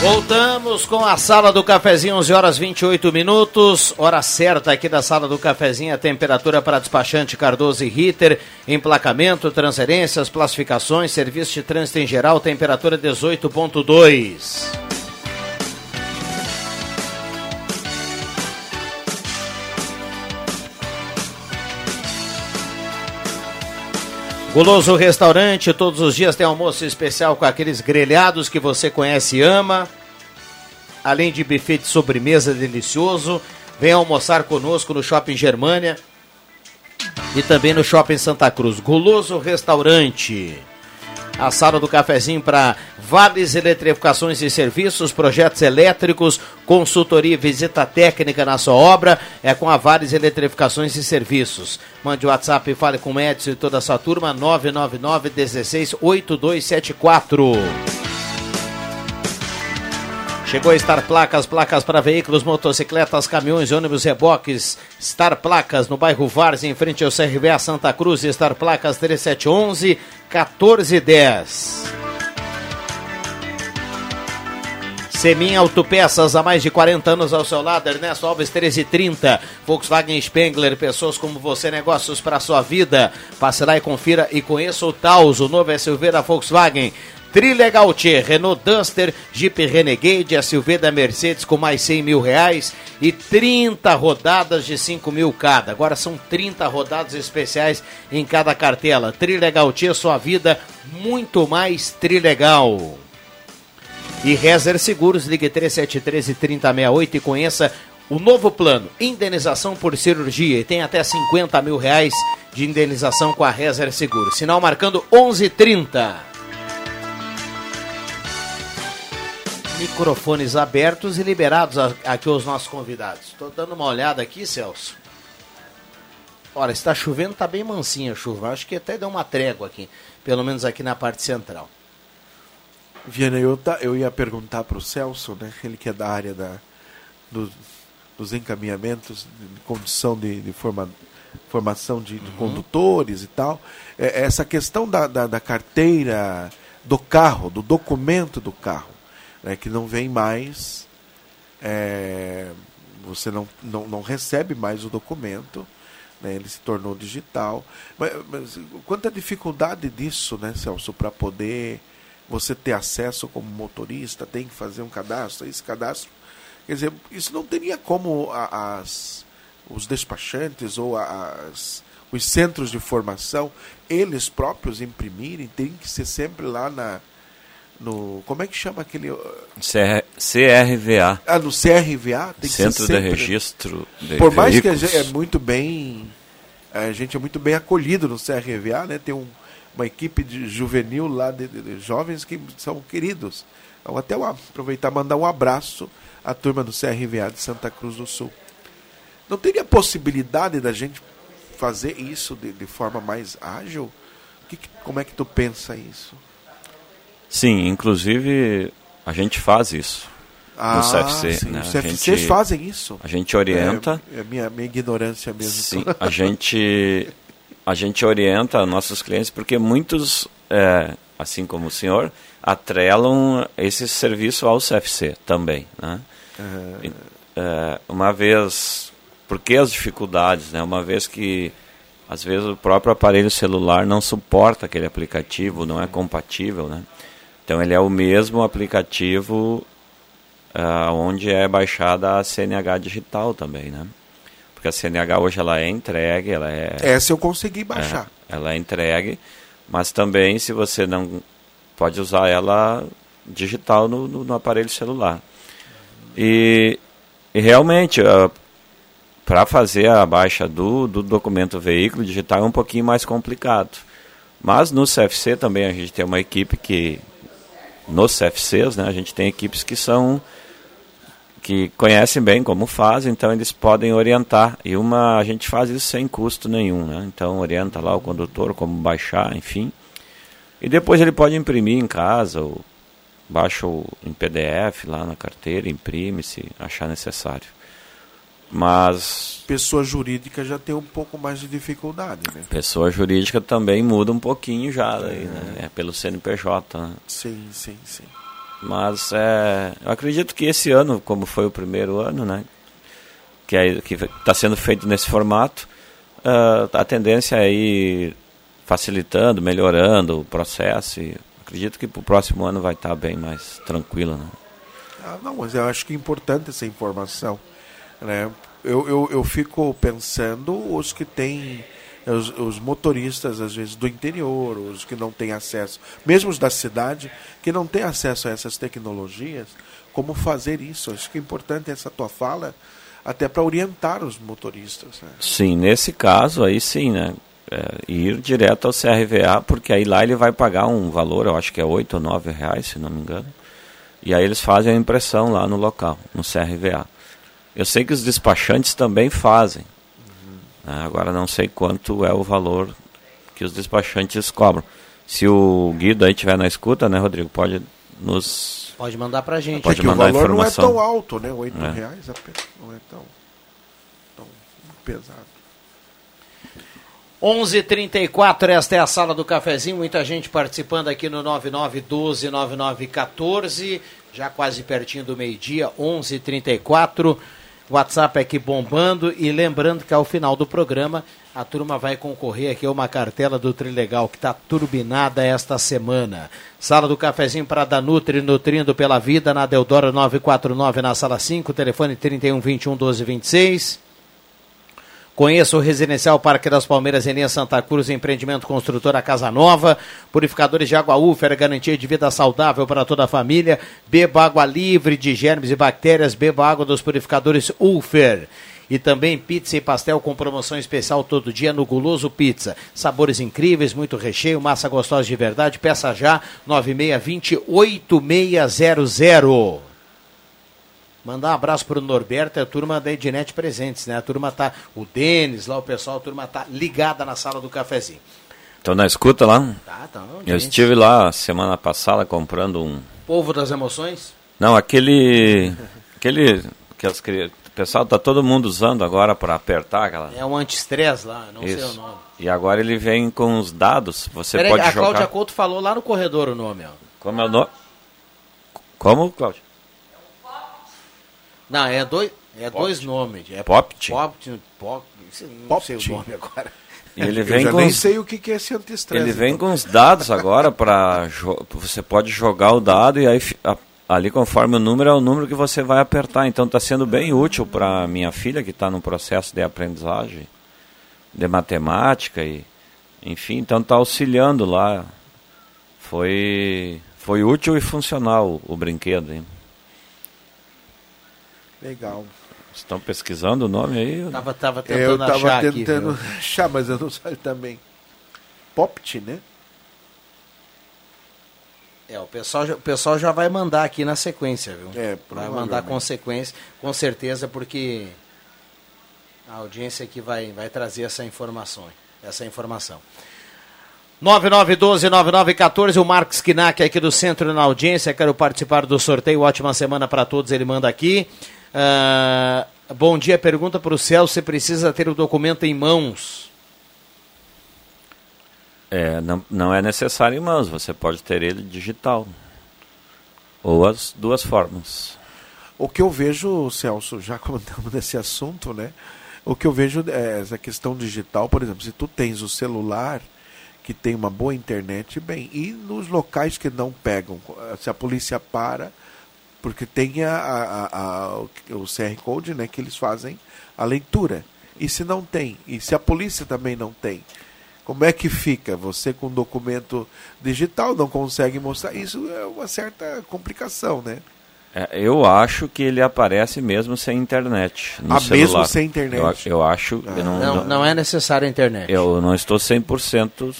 Voltamos com a sala do cafezinho, 11 horas 28 minutos. Hora certa aqui da sala do cafezinho, a temperatura para despachante Cardoso e Ritter, emplacamento, transferências, classificações, serviço de trânsito em geral, temperatura 18.2. Guloso Restaurante, todos os dias tem almoço especial com aqueles grelhados que você conhece e ama. Além de buffet de sobremesa delicioso, vem almoçar conosco no Shopping Germânia e também no Shopping Santa Cruz. Guloso Restaurante. A sala do cafezinho para Vales Eletrificações e Serviços, projetos elétricos, consultoria e visita técnica na sua obra é com a Vales Eletrificações e Serviços. Mande o WhatsApp e fale com o Edson e toda a sua turma 999 16 8274. Chegou a Star Placas, placas para veículos, motocicletas, caminhões, ônibus, reboques. Star Placas no bairro Vars, em frente ao CRVA Santa Cruz. Star Placas 3711 1410. Semin Autopeças, há mais de 40 anos ao seu lado, Ernesto Alves 1330, Volkswagen Spengler, pessoas como você, negócios para sua vida. Passe lá e confira e conheça o Taos, o novo SUV da Volkswagen. Trilegal T, Renault Duster, Jeep Renegade, SUV da Mercedes com mais 100 mil reais e 30 rodadas de 5 mil cada. Agora são 30 rodadas especiais em cada cartela. Trilegal T, sua vida muito mais trilegal. E Rezer Seguros, ligue 373 3068 e conheça o novo plano, indenização por cirurgia, e tem até 50 mil reais de indenização com a Rezer Seguros. Sinal marcando 11:30. Microfones abertos e liberados aqui os nossos convidados. Estou dando uma olhada aqui, Celso. Olha, está chovendo, está bem mansinha a chuva. Acho que até deu uma trégua aqui, pelo menos aqui na parte central. Viana, eu, tá, eu ia perguntar para o Celso, né? Ele que é da área da, do, dos encaminhamentos, de condição de, de forma, formação de, de uhum. condutores e tal. É, essa questão da, da, da, carteira do carro, do documento do carro, né? que não vem mais. É, você não, não, não recebe mais o documento né? ele se tornou digital. Mas, mas quanta dificuldade disso, né, Celso, para poder você ter acesso como motorista, tem que fazer um cadastro, esse cadastro. Quer dizer, isso não teria como as, os despachantes ou as, os centros de formação, eles próprios imprimirem, tem que ser sempre lá na, no como é que chama aquele CR, CRVA ah no CRVA tem Centro que ser sempre, de Registro de por mais veículos. que a gente é muito bem a gente é muito bem acolhido no CRVA né? Tem um, uma equipe de juvenil lá de, de, de jovens que são queridos. Então até eu aproveitar mandar um abraço à turma do CRVA de Santa Cruz do Sul. Não teria possibilidade da gente fazer isso de, de forma mais ágil? Que, como é que tu pensa isso Sim, inclusive a gente faz isso ah, no CFC. Sim, né? Os CFCs gente, fazem isso. A gente orienta. É, é minha, minha ignorância mesmo. Sim, a gente, a gente orienta nossos clientes porque muitos, é, assim como o senhor, atrelam esse serviço ao CFC também. Né? Uhum. É, uma vez, por que as dificuldades? Né? Uma vez que às vezes o próprio aparelho celular não suporta aquele aplicativo, não é compatível, né? Então ele é o mesmo aplicativo uh, onde é baixada a CNH digital também, né? Porque a CNH hoje ela é entregue, ela é. Essa eu consegui baixar. É, ela é entregue, mas também se você não pode usar ela digital no, no, no aparelho celular. E, e realmente uh, para fazer a baixa do, do documento veículo digital é um pouquinho mais complicado. Mas no CFC também a gente tem uma equipe que nos CFCs, né, a gente tem equipes que são que conhecem bem como faz, então eles podem orientar. E uma a gente faz isso sem custo nenhum, né? Então orienta lá o condutor como baixar, enfim. E depois ele pode imprimir em casa ou baixa o, em PDF lá na carteira, imprime se achar necessário. Mas pessoa jurídica já tem um pouco mais de dificuldade, né? Pessoa jurídica também muda um pouquinho já, daí, né? é pelo CNPJ. Né? Sim, sim, sim. Mas é, eu acredito que esse ano, como foi o primeiro ano, né? Que é, está sendo feito nesse formato, uh, a tendência é ir facilitando, melhorando o processo. E acredito que para o próximo ano vai estar tá bem mais tranquilo, né? Ah, não, mas eu acho que é importante essa informação, né? Eu, eu, eu fico pensando os que têm os, os, motoristas, às vezes, do interior, os que não têm acesso, mesmo os da cidade, que não têm acesso a essas tecnologias, como fazer isso. Acho que é importante essa tua fala, até para orientar os motoristas. Né? Sim, nesse caso aí sim, né? É, ir direto ao CRVA, porque aí lá ele vai pagar um valor, eu acho que é 8 ou 9 reais, se não me engano. E aí eles fazem a impressão lá no local, no CRVA. Eu sei que os despachantes também fazem. Né? Agora não sei quanto é o valor que os despachantes cobram. Se o Guido aí estiver na escuta, né, Rodrigo, pode nos... Pode mandar para a gente. Pode é mandar o valor informação. não é tão alto, né? R$ é. reais não é tão, tão pesado. 11:34 esta é a sala do cafezinho, muita gente participando aqui no 9912 9914, já quase pertinho do meio-dia, 11:34. WhatsApp aqui bombando e lembrando que ao final do programa a turma vai concorrer aqui a uma cartela do Trilegal que está turbinada esta semana. Sala do cafezinho para da Nutri, nutrindo pela vida na Deodoro 949 na sala 5, telefone 31 21 12 26. Conheça o Residencial Parque das Palmeiras em linha Santa Cruz, empreendimento construtora Casa Nova, purificadores de água Ufer, garantia de vida saudável para toda a família. Beba água livre de germes e bactérias, beba água dos purificadores Ufer. E também pizza e pastel com promoção especial todo dia no Guloso Pizza. Sabores incríveis, muito recheio, massa gostosa de verdade. Peça já 9620-8600. Mandar um abraço pro Norberto e a turma da Ednet Presentes, né? A turma tá, o Denis lá, o pessoal, a turma tá ligada na sala do cafezinho. Estão na escuta lá? Tá, tá. Eu estive lá semana passada comprando um. Povo das emoções? Não, aquele. aquele. Que as, cri- o pessoal tá todo mundo usando agora para apertar aquela. É um anti-estresse lá, não sei o Isso. nome. E agora ele vem com os dados. Você Peraí, pode a jogar. Cláudia Couto falou lá no corredor o nome, ó. Como é o nome? Como, Cláudia? Não, é dois, é dois nomes. É Popt? Popt, Pop, não sei o nome agora. Ele Eu vem já com nem os- sei o que que é esse antiestresse. Ele vem então. com os dados agora para você pode jogar o dado e aí a- ali conforme o número é o número que você vai apertar. Então está sendo bem útil para minha filha que está no processo de aprendizagem de matemática e enfim, então está auxiliando lá. Foi foi útil e funcional o, o brinquedo. Hein? Legal. Estão pesquisando o nome aí? Tava, tava É, eu tentando tava achar aqui. tentando viu? achar, mas eu não sei também. Popt, né? É, o pessoal, já- o pessoal já vai mandar aqui na sequência, viu? É, vai mandar com sequência, com certeza, porque a audiência aqui vai, vai trazer essa informação. Essa informação. 9912-9914, o Marcos Kinak aqui do Centro na audiência, quero participar do sorteio, ótima semana para todos, ele manda aqui. Ah, bom dia, pergunta para o Celso se precisa ter o documento em mãos. É, não, não é necessário em mãos, você pode ter ele digital. Ou as duas formas. O que eu vejo, Celso, já comentamos nesse assunto, né? O que eu vejo é essa questão digital, por exemplo, se tu tens o celular que tem uma boa internet, bem, e nos locais que não pegam, se a polícia para, porque tem a, a- a- o QR Code, né, que eles fazem a leitura. E se não tem, e se a polícia também não tem, como é que fica? Você com documento digital não consegue mostrar. Isso é uma certa complicação, né? É, eu acho que ele aparece mesmo sem internet. No Ah, celular. mesmo sem internet? Eu, eu acho. eu não, Não, não é necessário a internet. Eu não estou 100%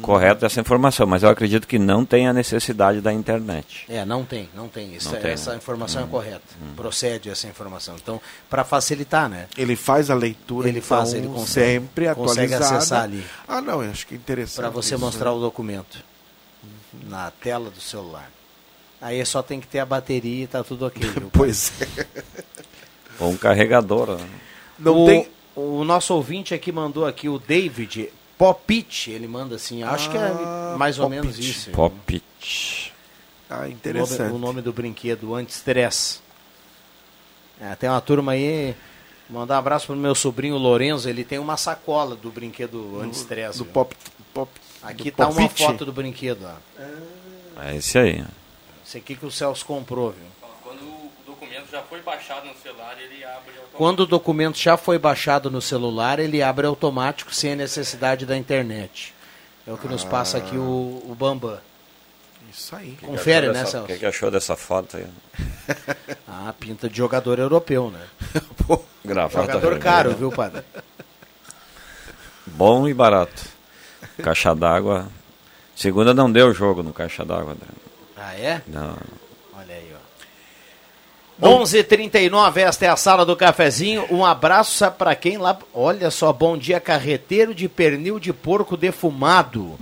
correto dessa informação, mas eu acredito que não tem a necessidade da internet. É, não tem, não tem. Isso Não é- tem, essa informação Hum, é correta. Procede essa informação. Então, para facilitar, né? Ele faz a leitura, Ele faz, então, ele consegue, sempre consegue acessar ali. Ah, não, eu acho que é interessante. Para você isso, mostrar né? o documento na tela do celular. Aí só tem que ter a bateria e tá tudo ok. Viu, pois é. Ou um carregador. né? Não o, tem- o nosso ouvinte aqui mandou aqui, o David Popit, ele manda assim, acho que Ah, é mais ou menos isso. Popit. Ah, O interessante. nome, o nome do brinquedo, anti-stress. É, tem uma turma aí. Mandar um abraço pro meu sobrinho Lorenzo, ele tem uma sacola do brinquedo anti-stress. do viu? pop, pop, Aqui do tá uma Popit. foto do brinquedo. Ó. É esse aí. Esse aqui que o Celso comprou, viu? Quando o documento já foi baixado no celular, ele abre automaticamente. Quando o documento já foi baixado no celular, ele abre automático sem a necessidade da internet. É o que nos passa aqui o, o Bambam. Isso aí. Que que Confere, achou né, dessa- Celso? O que, que achou dessa foto aí? Ah, pinta de jogador europeu, né? Gravata jogador vermelha. caro, viu, padre? Bom e barato. Caixa d'água. Segunda não deu jogo no caixa d'água. André. Ah, é? Não. Olha aí, ó. 11:39 esta é a sala do cafezinho. Um abraço para quem lá. Olha só, bom dia, carreteiro de pernil de porco defumado.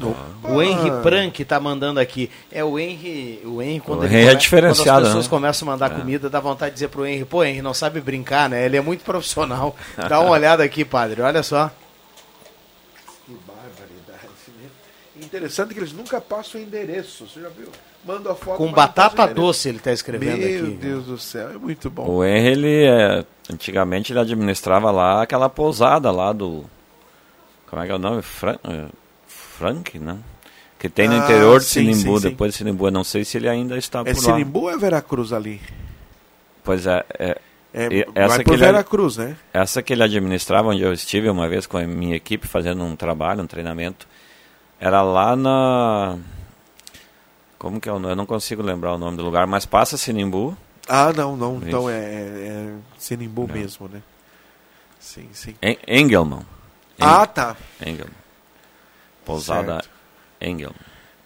O Henry Prank tá mandando aqui. É o Henry, o Henry quando O ele Henry é diferenciado, Quando as pessoas né? começam a mandar É. comida, dá vontade de dizer pro Henry, pô, Henry, não sabe brincar, né? Ele é muito profissional. Dá uma olhada aqui, padre. Olha só. Que barbaridade. né? Interessante que eles nunca passam o endereço, você já viu? Manda a foto. Com batata doce ele tá escrevendo Meu aqui. Deus do céu, é muito bom. O Henry, ele é, antigamente ele administrava lá aquela pousada lá do. Como é que é o nome? Fran, é, Frank, né? Que tem no Ah, interior de sim, Sinimbu, sim, sim. depois de Sinimbu. Eu não sei se ele ainda está É por lá. Sinimbu ou é Veracruz ali? Pois é, é, É, E vai que ele- Veracruz, né? Essa que ele administrava, onde eu estive uma vez com a minha equipe fazendo um trabalho, um treinamento, era lá na. Como que é o nome? Eu não consigo lembrar o nome do lugar, mas passa Sinimbu. Ah, não, não. Então Isso. é, é, é Sinimbu mesmo, né? Sim, sim. En- Engelman. Ah, tá. Engelman. Pousada Certo. Engelman.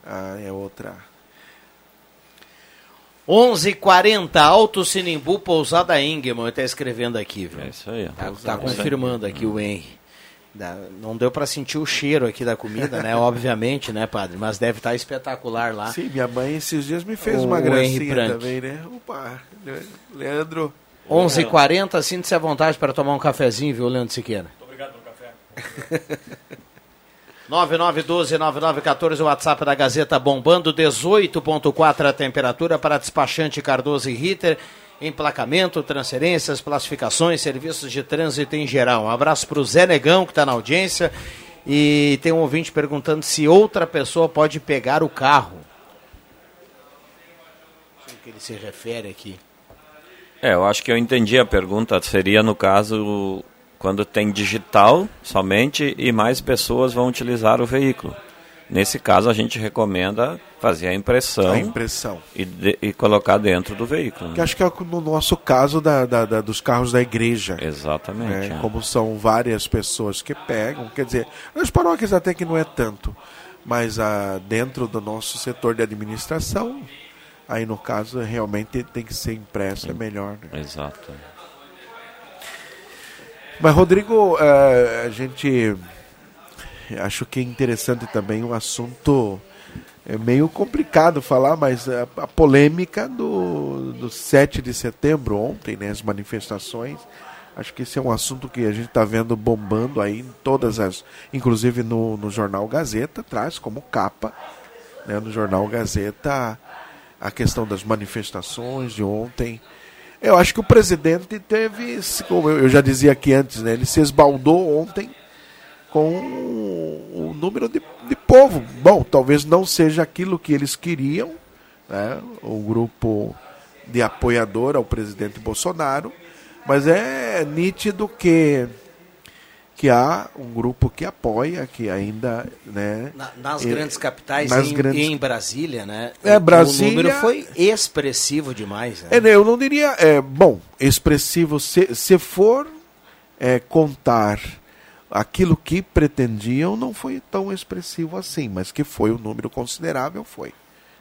Ah, é outra. 11:40 Alto Sinimbu, Pousada Engelman. Está escrevendo aqui, viu? É isso aí. ó. Tá, tá confirmando aqui o Henry. Não deu para sentir o cheiro aqui da comida, né? Obviamente, né, padre? Mas deve estar espetacular lá. Sim, minha mãe esses dias me fez O uma gracinha também, né? Opa, Le- Leandro. 11:40 sinta-se à vontade para tomar um cafezinho, viu, Leandro Siqueira? Obrigado pelo café. 9912-9914, o WhatsApp da Gazeta bombando, 18.4 a temperatura para despachante Cardoso e Ritter, emplacamento, transferências, classificações, serviços de trânsito em geral. Um abraço para o Zé Negão, que está na audiência, e tem um ouvinte perguntando se outra pessoa pode pegar o carro. O que ele se refere aqui. É, eu acho que eu entendi a pergunta. Seria, no caso, quando tem digital somente e mais pessoas vão utilizar o veículo. Nesse caso, a gente recomenda fazer a impressão, A impressão. E, de- e colocar dentro do veículo. né? Que acho que é no nosso caso da, da- da- dos carros da igreja. Exatamente. né? é. Como são várias pessoas que pegam, quer dizer, nas paróquias até que não é tanto, mas ah, dentro do nosso setor de administração, aí no caso realmente tem que ser impresso, é melhor. né? Exato. Mas, Rodrigo, eh, a gente. Acho que é interessante também um assunto. É meio complicado falar, mas a, a polêmica do, do 7 de setembro, ontem, né, as manifestações. Acho que esse é um assunto que a gente está vendo bombando aí em todas as. Inclusive no, no Jornal Gazeta, traz como capa, né, no Jornal Gazeta, a questão das manifestações de ontem. Eu acho que o presidente teve, como eu já dizia aqui antes, né, ele se esbaldou ontem com o número de, de povo. Bom, talvez não seja aquilo que eles queriam, né, o grupo de apoiador ao presidente Bolsonaro, mas é nítido que que há um grupo que apoia, que ainda, né, Na- nas eh, grandes capitais, nas em, grandes- em Brasília, né? É, O Brasília- número foi expressivo demais. Né? É, né, eu não diria, é, bom, expressivo, se, se for é, contar aquilo que pretendiam, não foi tão expressivo assim, mas que foi um número considerável, foi,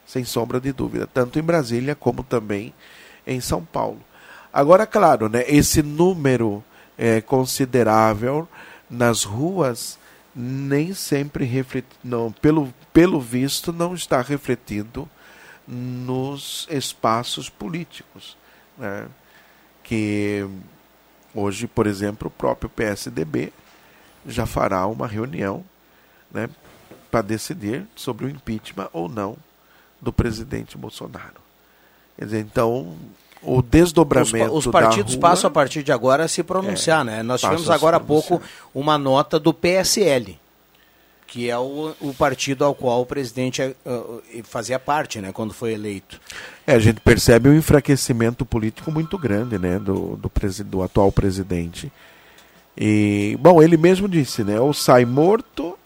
sem sombra de dúvida, tanto em Brasília como também em São Paulo. Agora, claro, né, esse número é, considerável nas ruas nem sempre não, pelo, pelo visto não está refletido nos espaços políticos, né? que hoje, por exemplo, o próprio PSDB já fará uma reunião né, para decidir sobre o impeachment ou não do presidente Bolsonaro. Quer dizer, então, o Os, desdobramento os da partidos rua- passam a partir de agora a se pronunciar, É, né? Nós tivemos agora há pouco uma nota do PSL, que é o, o partido ao qual o presidente eh, fazia parte, né? Quando foi eleito. É, a gente percebe um enfraquecimento político muito grande, né, do, do, do atual presidente. E, bom, ele mesmo disse, né, ou sai morto,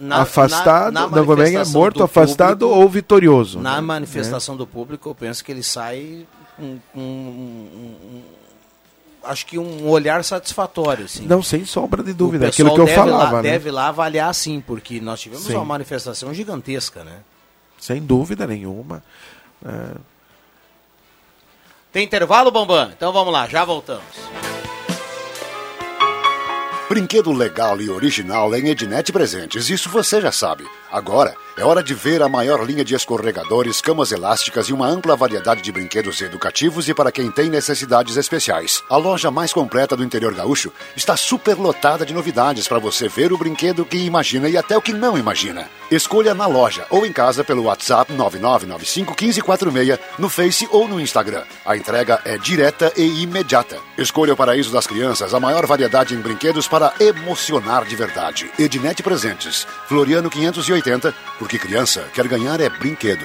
na, afastado, na, na não, é é? morto, do afastado público- ou vitorioso. Na né? manifestação do público, eu penso que ele sai com, com um- um- acho que um olhar satisfatório, assim. Não, sem sombra de dúvida, O aquilo pessoal que eu deve falava, Lá, né? Deve lá avaliar sim, porque nós tivemos Sim. uma manifestação gigantesca, né? Sem dúvida nenhuma. É, Tem intervalo, Bambam? Então vamos lá, já voltamos. Brinquedo legal e original em Ednet Presentes, isso você já sabe. Agora é hora de ver a maior linha de escorregadores, camas elásticas e uma ampla variedade de brinquedos educativos e para quem tem necessidades especiais. A loja mais completa do interior gaúcho está super lotada de novidades para você ver o brinquedo que imagina e até o que não imagina. Escolha na loja ou em casa pelo WhatsApp 99951546, no Face ou no Instagram. A entrega é direta e imediata. Escolha o paraíso das crianças, a maior variedade em brinquedos para emocionar de verdade. Ednet Presentes, Floriano 580, porque criança quer ganhar é brinquedo.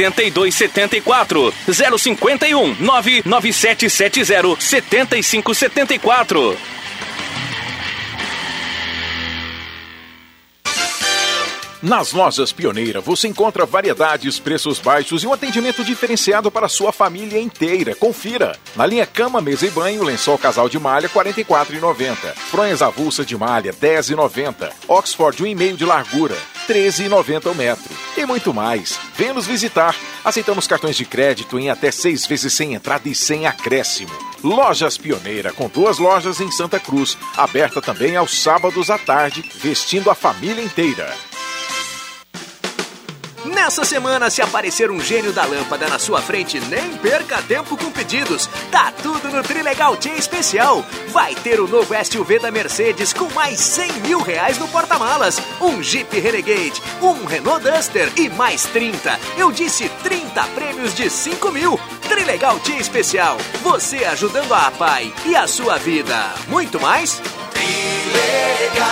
8274 051 99770 7574. Nas lojas Pioneira você encontra variedades, preços baixos e um atendimento diferenciado para sua família inteira. Confira! Na linha cama, mesa e banho, lençol casal de malha R$ 44,90. Fronhas avulsa de malha R$ 10,90. Oxford 1,5 de largura 13,90 o metro. E muito mais. Venha nos visitar. Aceitamos cartões de crédito em até seis vezes sem entrada e sem acréscimo. Lojas Pioneira, com duas lojas em Santa Cruz, aberta também aos sábados à tarde, vestindo a família inteira. Nessa semana, se aparecer um gênio da lâmpada na sua frente, nem perca tempo com pedidos. Tá tudo no Trilegal Tia Especial. Vai ter o novo SUV da Mercedes com mais 100 mil reais no porta-malas, um Jeep Renegade, um Renault Duster e mais 30. Eu disse 30 prêmios de 5 mil. Trilegal Tia Especial. Você ajudando a pai e a sua vida. Muito mais? Trilegal.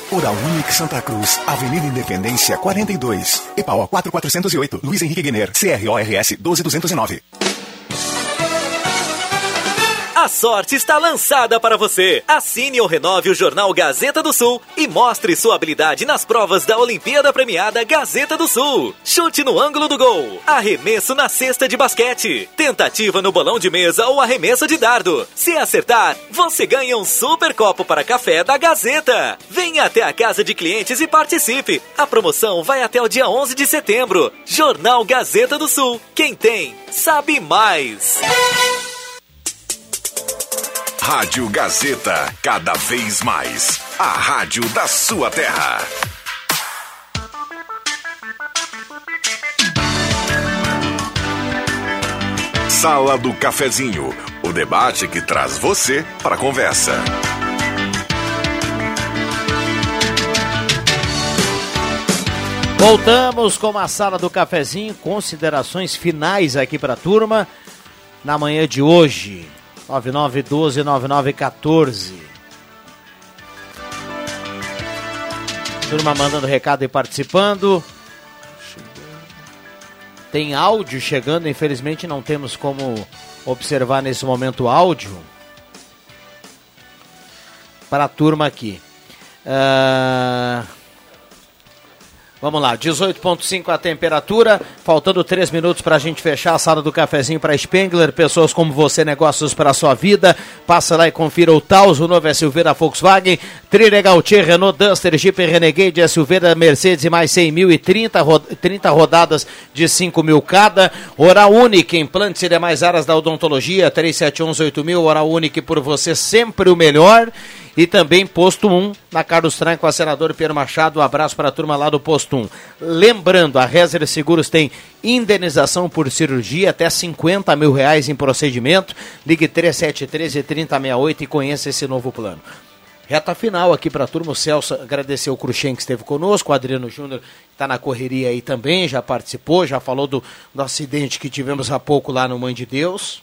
Oral Unique Santa Cruz, Avenida Independência 42, EPAO 4408, Luiz Henrique Guener, CRORS 12209. A sorte está lançada para você. Assine ou renove o jornal Gazeta do Sul e mostre sua habilidade nas provas da Olimpíada Premiada Gazeta do Sul. Chute no ângulo do gol, arremesso na cesta de basquete, tentativa no bolão de mesa ou arremesso de dardo. Se acertar, você ganha um super copo para café da Gazeta. Venha até a casa de clientes e participe. A promoção vai até o dia 11 de setembro. Jornal Gazeta do Sul. Quem tem, sabe mais. Rádio Gazeta, cada vez mais. A rádio da sua terra. Sala do Cafezinho, o debate que traz você para a conversa. Voltamos com a Sala do Cafezinho, considerações finais aqui para a turma na manhã de hoje. 9912-9914. Turma mandando recado e participando. Tem áudio chegando, infelizmente não temos como observar nesse momento o áudio. Para a turma aqui. Uh... Vamos lá, 18,5 a temperatura, faltando 3 minutos para a gente fechar a sala do cafezinho para Spengler. Pessoas como você, negócios para a sua vida. Passa lá e confira o Taos, o novo SUV da Volkswagen, Trilegal T, Renault Duster, Jeep Renegade, SUV da Mercedes e mais 100 mil e 30, 30 rodadas de 5 mil cada. Oral Unique, implantes e demais áreas da odontologia, 3711 mil. Oral Unique por você, sempre o melhor. E também Posto 1, na Carlos Tran com a senadora Pedro Machado. Um abraço para a turma lá do Posto 1. Lembrando, a Rezer Seguros tem indenização por cirurgia até 50 mil reais em procedimento. Ligue 3713 3068 e conheça esse novo plano. Reta final aqui para a turma. O Celso agradecer o Cruxem que esteve conosco. O Adriano Júnior está na correria aí também, já participou, já falou do, do acidente que tivemos há pouco lá no Mãe de Deus.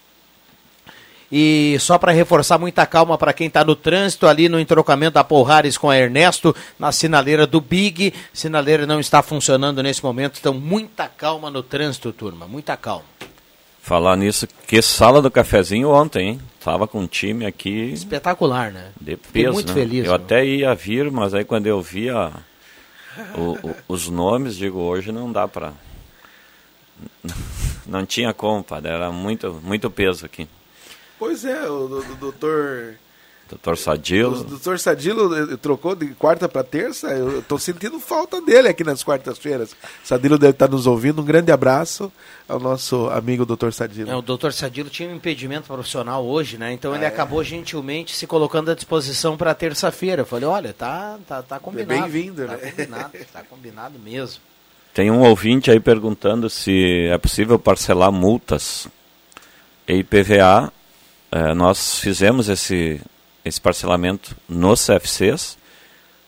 E só para reforçar muita calma para quem está no trânsito, ali no entrocamento da Porrares com a Ernesto, na sinaleira do Big. Sinaleira não está funcionando nesse momento, então muita calma no trânsito, turma, muita calma. Falar nisso, que sala do cafezinho ontem, hein? Tava com um time aqui. Espetacular, né? De Fiquei peso, muito né? feliz, Eu meu. até ia vir, mas aí quando eu vi a- o- o- os nomes, digo, hoje não dá pra. Não tinha como, padre, era muito, muito peso aqui. Pois é, o, do- do doutor. Doutor O Sadilo. doutor Sadilo trocou de quarta para terça. Eu estou sentindo falta dele aqui nas quartas-feiras. Sadilo deve estar nos ouvindo. Um grande abraço ao nosso amigo doutor Sadilo. É, o doutor Sadilo tinha um impedimento profissional hoje, né? Então ele é? acabou gentilmente se colocando à disposição para terça-feira. Eu falei, olha, tá, tá, tá combinado. bem-vindo, tá né? Combinado, tá combinado mesmo. Tem um ouvinte aí perguntando se é possível parcelar multas e IPVA. eh, nós fizemos esse, esse parcelamento nos CFCs,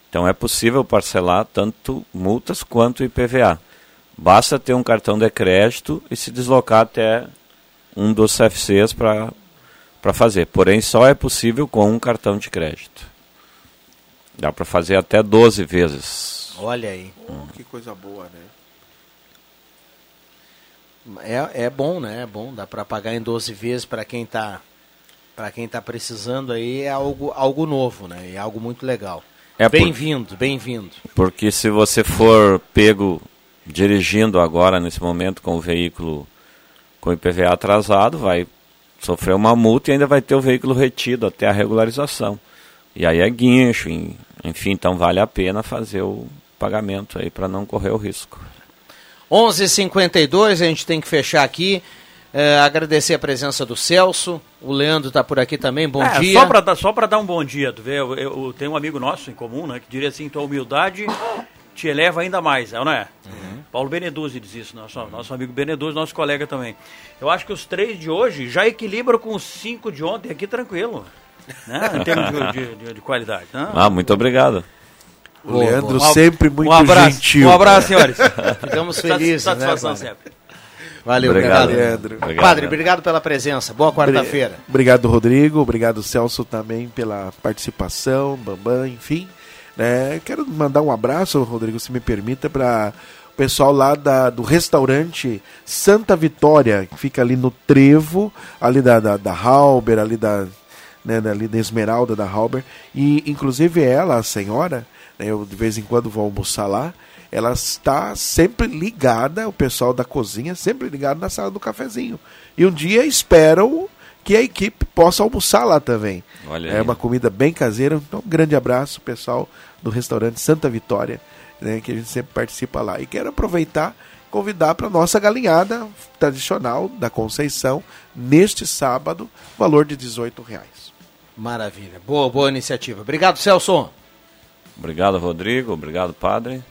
então é possível parcelar tanto multas quanto IPVA. Basta ter um cartão de crédito e se deslocar até um dos CFCs para fazer. Porém, só é possível com um cartão de crédito. Dá para fazer até 12 vezes. Olha aí. Que coisa boa, né? É, é bom, né? É bom, dá para pagar em 12 vezes para quem tá para quem tá precisando aí é algo algo novo, né? É algo muito legal. É por- bem-vindo, bem-vindo. Porque se você for pego dirigindo agora, nesse momento, com o veículo com IPVA atrasado, vai sofrer uma multa e ainda vai ter o veículo retido até a regularização. E aí é guincho, enfim, então vale a pena fazer o pagamento aí para não correr o risco. 11:52 a gente tem que fechar aqui. É, agradecer a presença do Celso. O Leandro está por aqui também. Bom É, dia. Só para dar, só pra dar um bom dia, tu vê, eu, eu- eu tenho um amigo nosso em comum, né, que diria assim, tua humildade te eleva ainda mais, é, não é? Paulo Beneduzzi diz isso, nosso, nosso amigo Beneduzzi, nosso colega também. Eu acho que os três de hoje já equilibram com os cinco de ontem aqui tranquilo, né, em termos de, de- de- de qualidade. Né? Ah, muito obrigado. O Leandro Um ab- sempre muito um abraço, gentil. Um abraço, senhores. Ficamos felizes, né, Satisfação padre? sempre. Valeu, Obrigado, obrigado, Leandro. Obrigado, Padre, obrigado pela presença. Boa quarta-feira. Obrigado, Rodrigo. Obrigado, Celso, também pela participação, Bambam, enfim. né? Quero mandar um abraço, Rodrigo, se me permita, para o pessoal lá da, do restaurante Santa Vitória, que fica ali no trevo, ali da, da, da Halber, ali da, né, da- ali da Esmeralda da Halber. E, inclusive, ela, a senhora, né, eu de vez em quando vou almoçar lá, ela está sempre ligada, o pessoal da cozinha, sempre ligado na sala do cafezinho. E um dia esperam que a equipe possa almoçar lá também. Olha é aí. uma comida bem caseira. Então, um grande abraço, pessoal do restaurante Santa Vitória, né, que a gente sempre participa lá. E quero aproveitar e convidar para a nossa galinhada tradicional da Conceição, neste sábado, valor de 18 reais. Maravilha. Boa, boa iniciativa. Obrigado, Celso. Obrigado, Rodrigo. Obrigado, padre.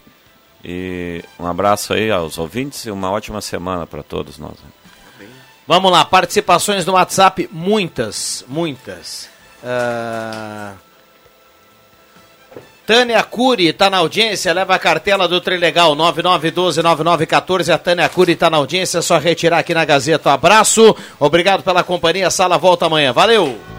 E um abraço aí aos ouvintes e uma ótima semana para todos nós. Vamos lá, participações no WhatsApp, muitas, muitas. Ah, Tânia Cury está na audiência, leva a cartela do Trilegal 99129914. A Tânia Cury está na audiência, é só retirar aqui na Gazeta. Um abraço, obrigado pela companhia. Sala volta amanhã. Valeu!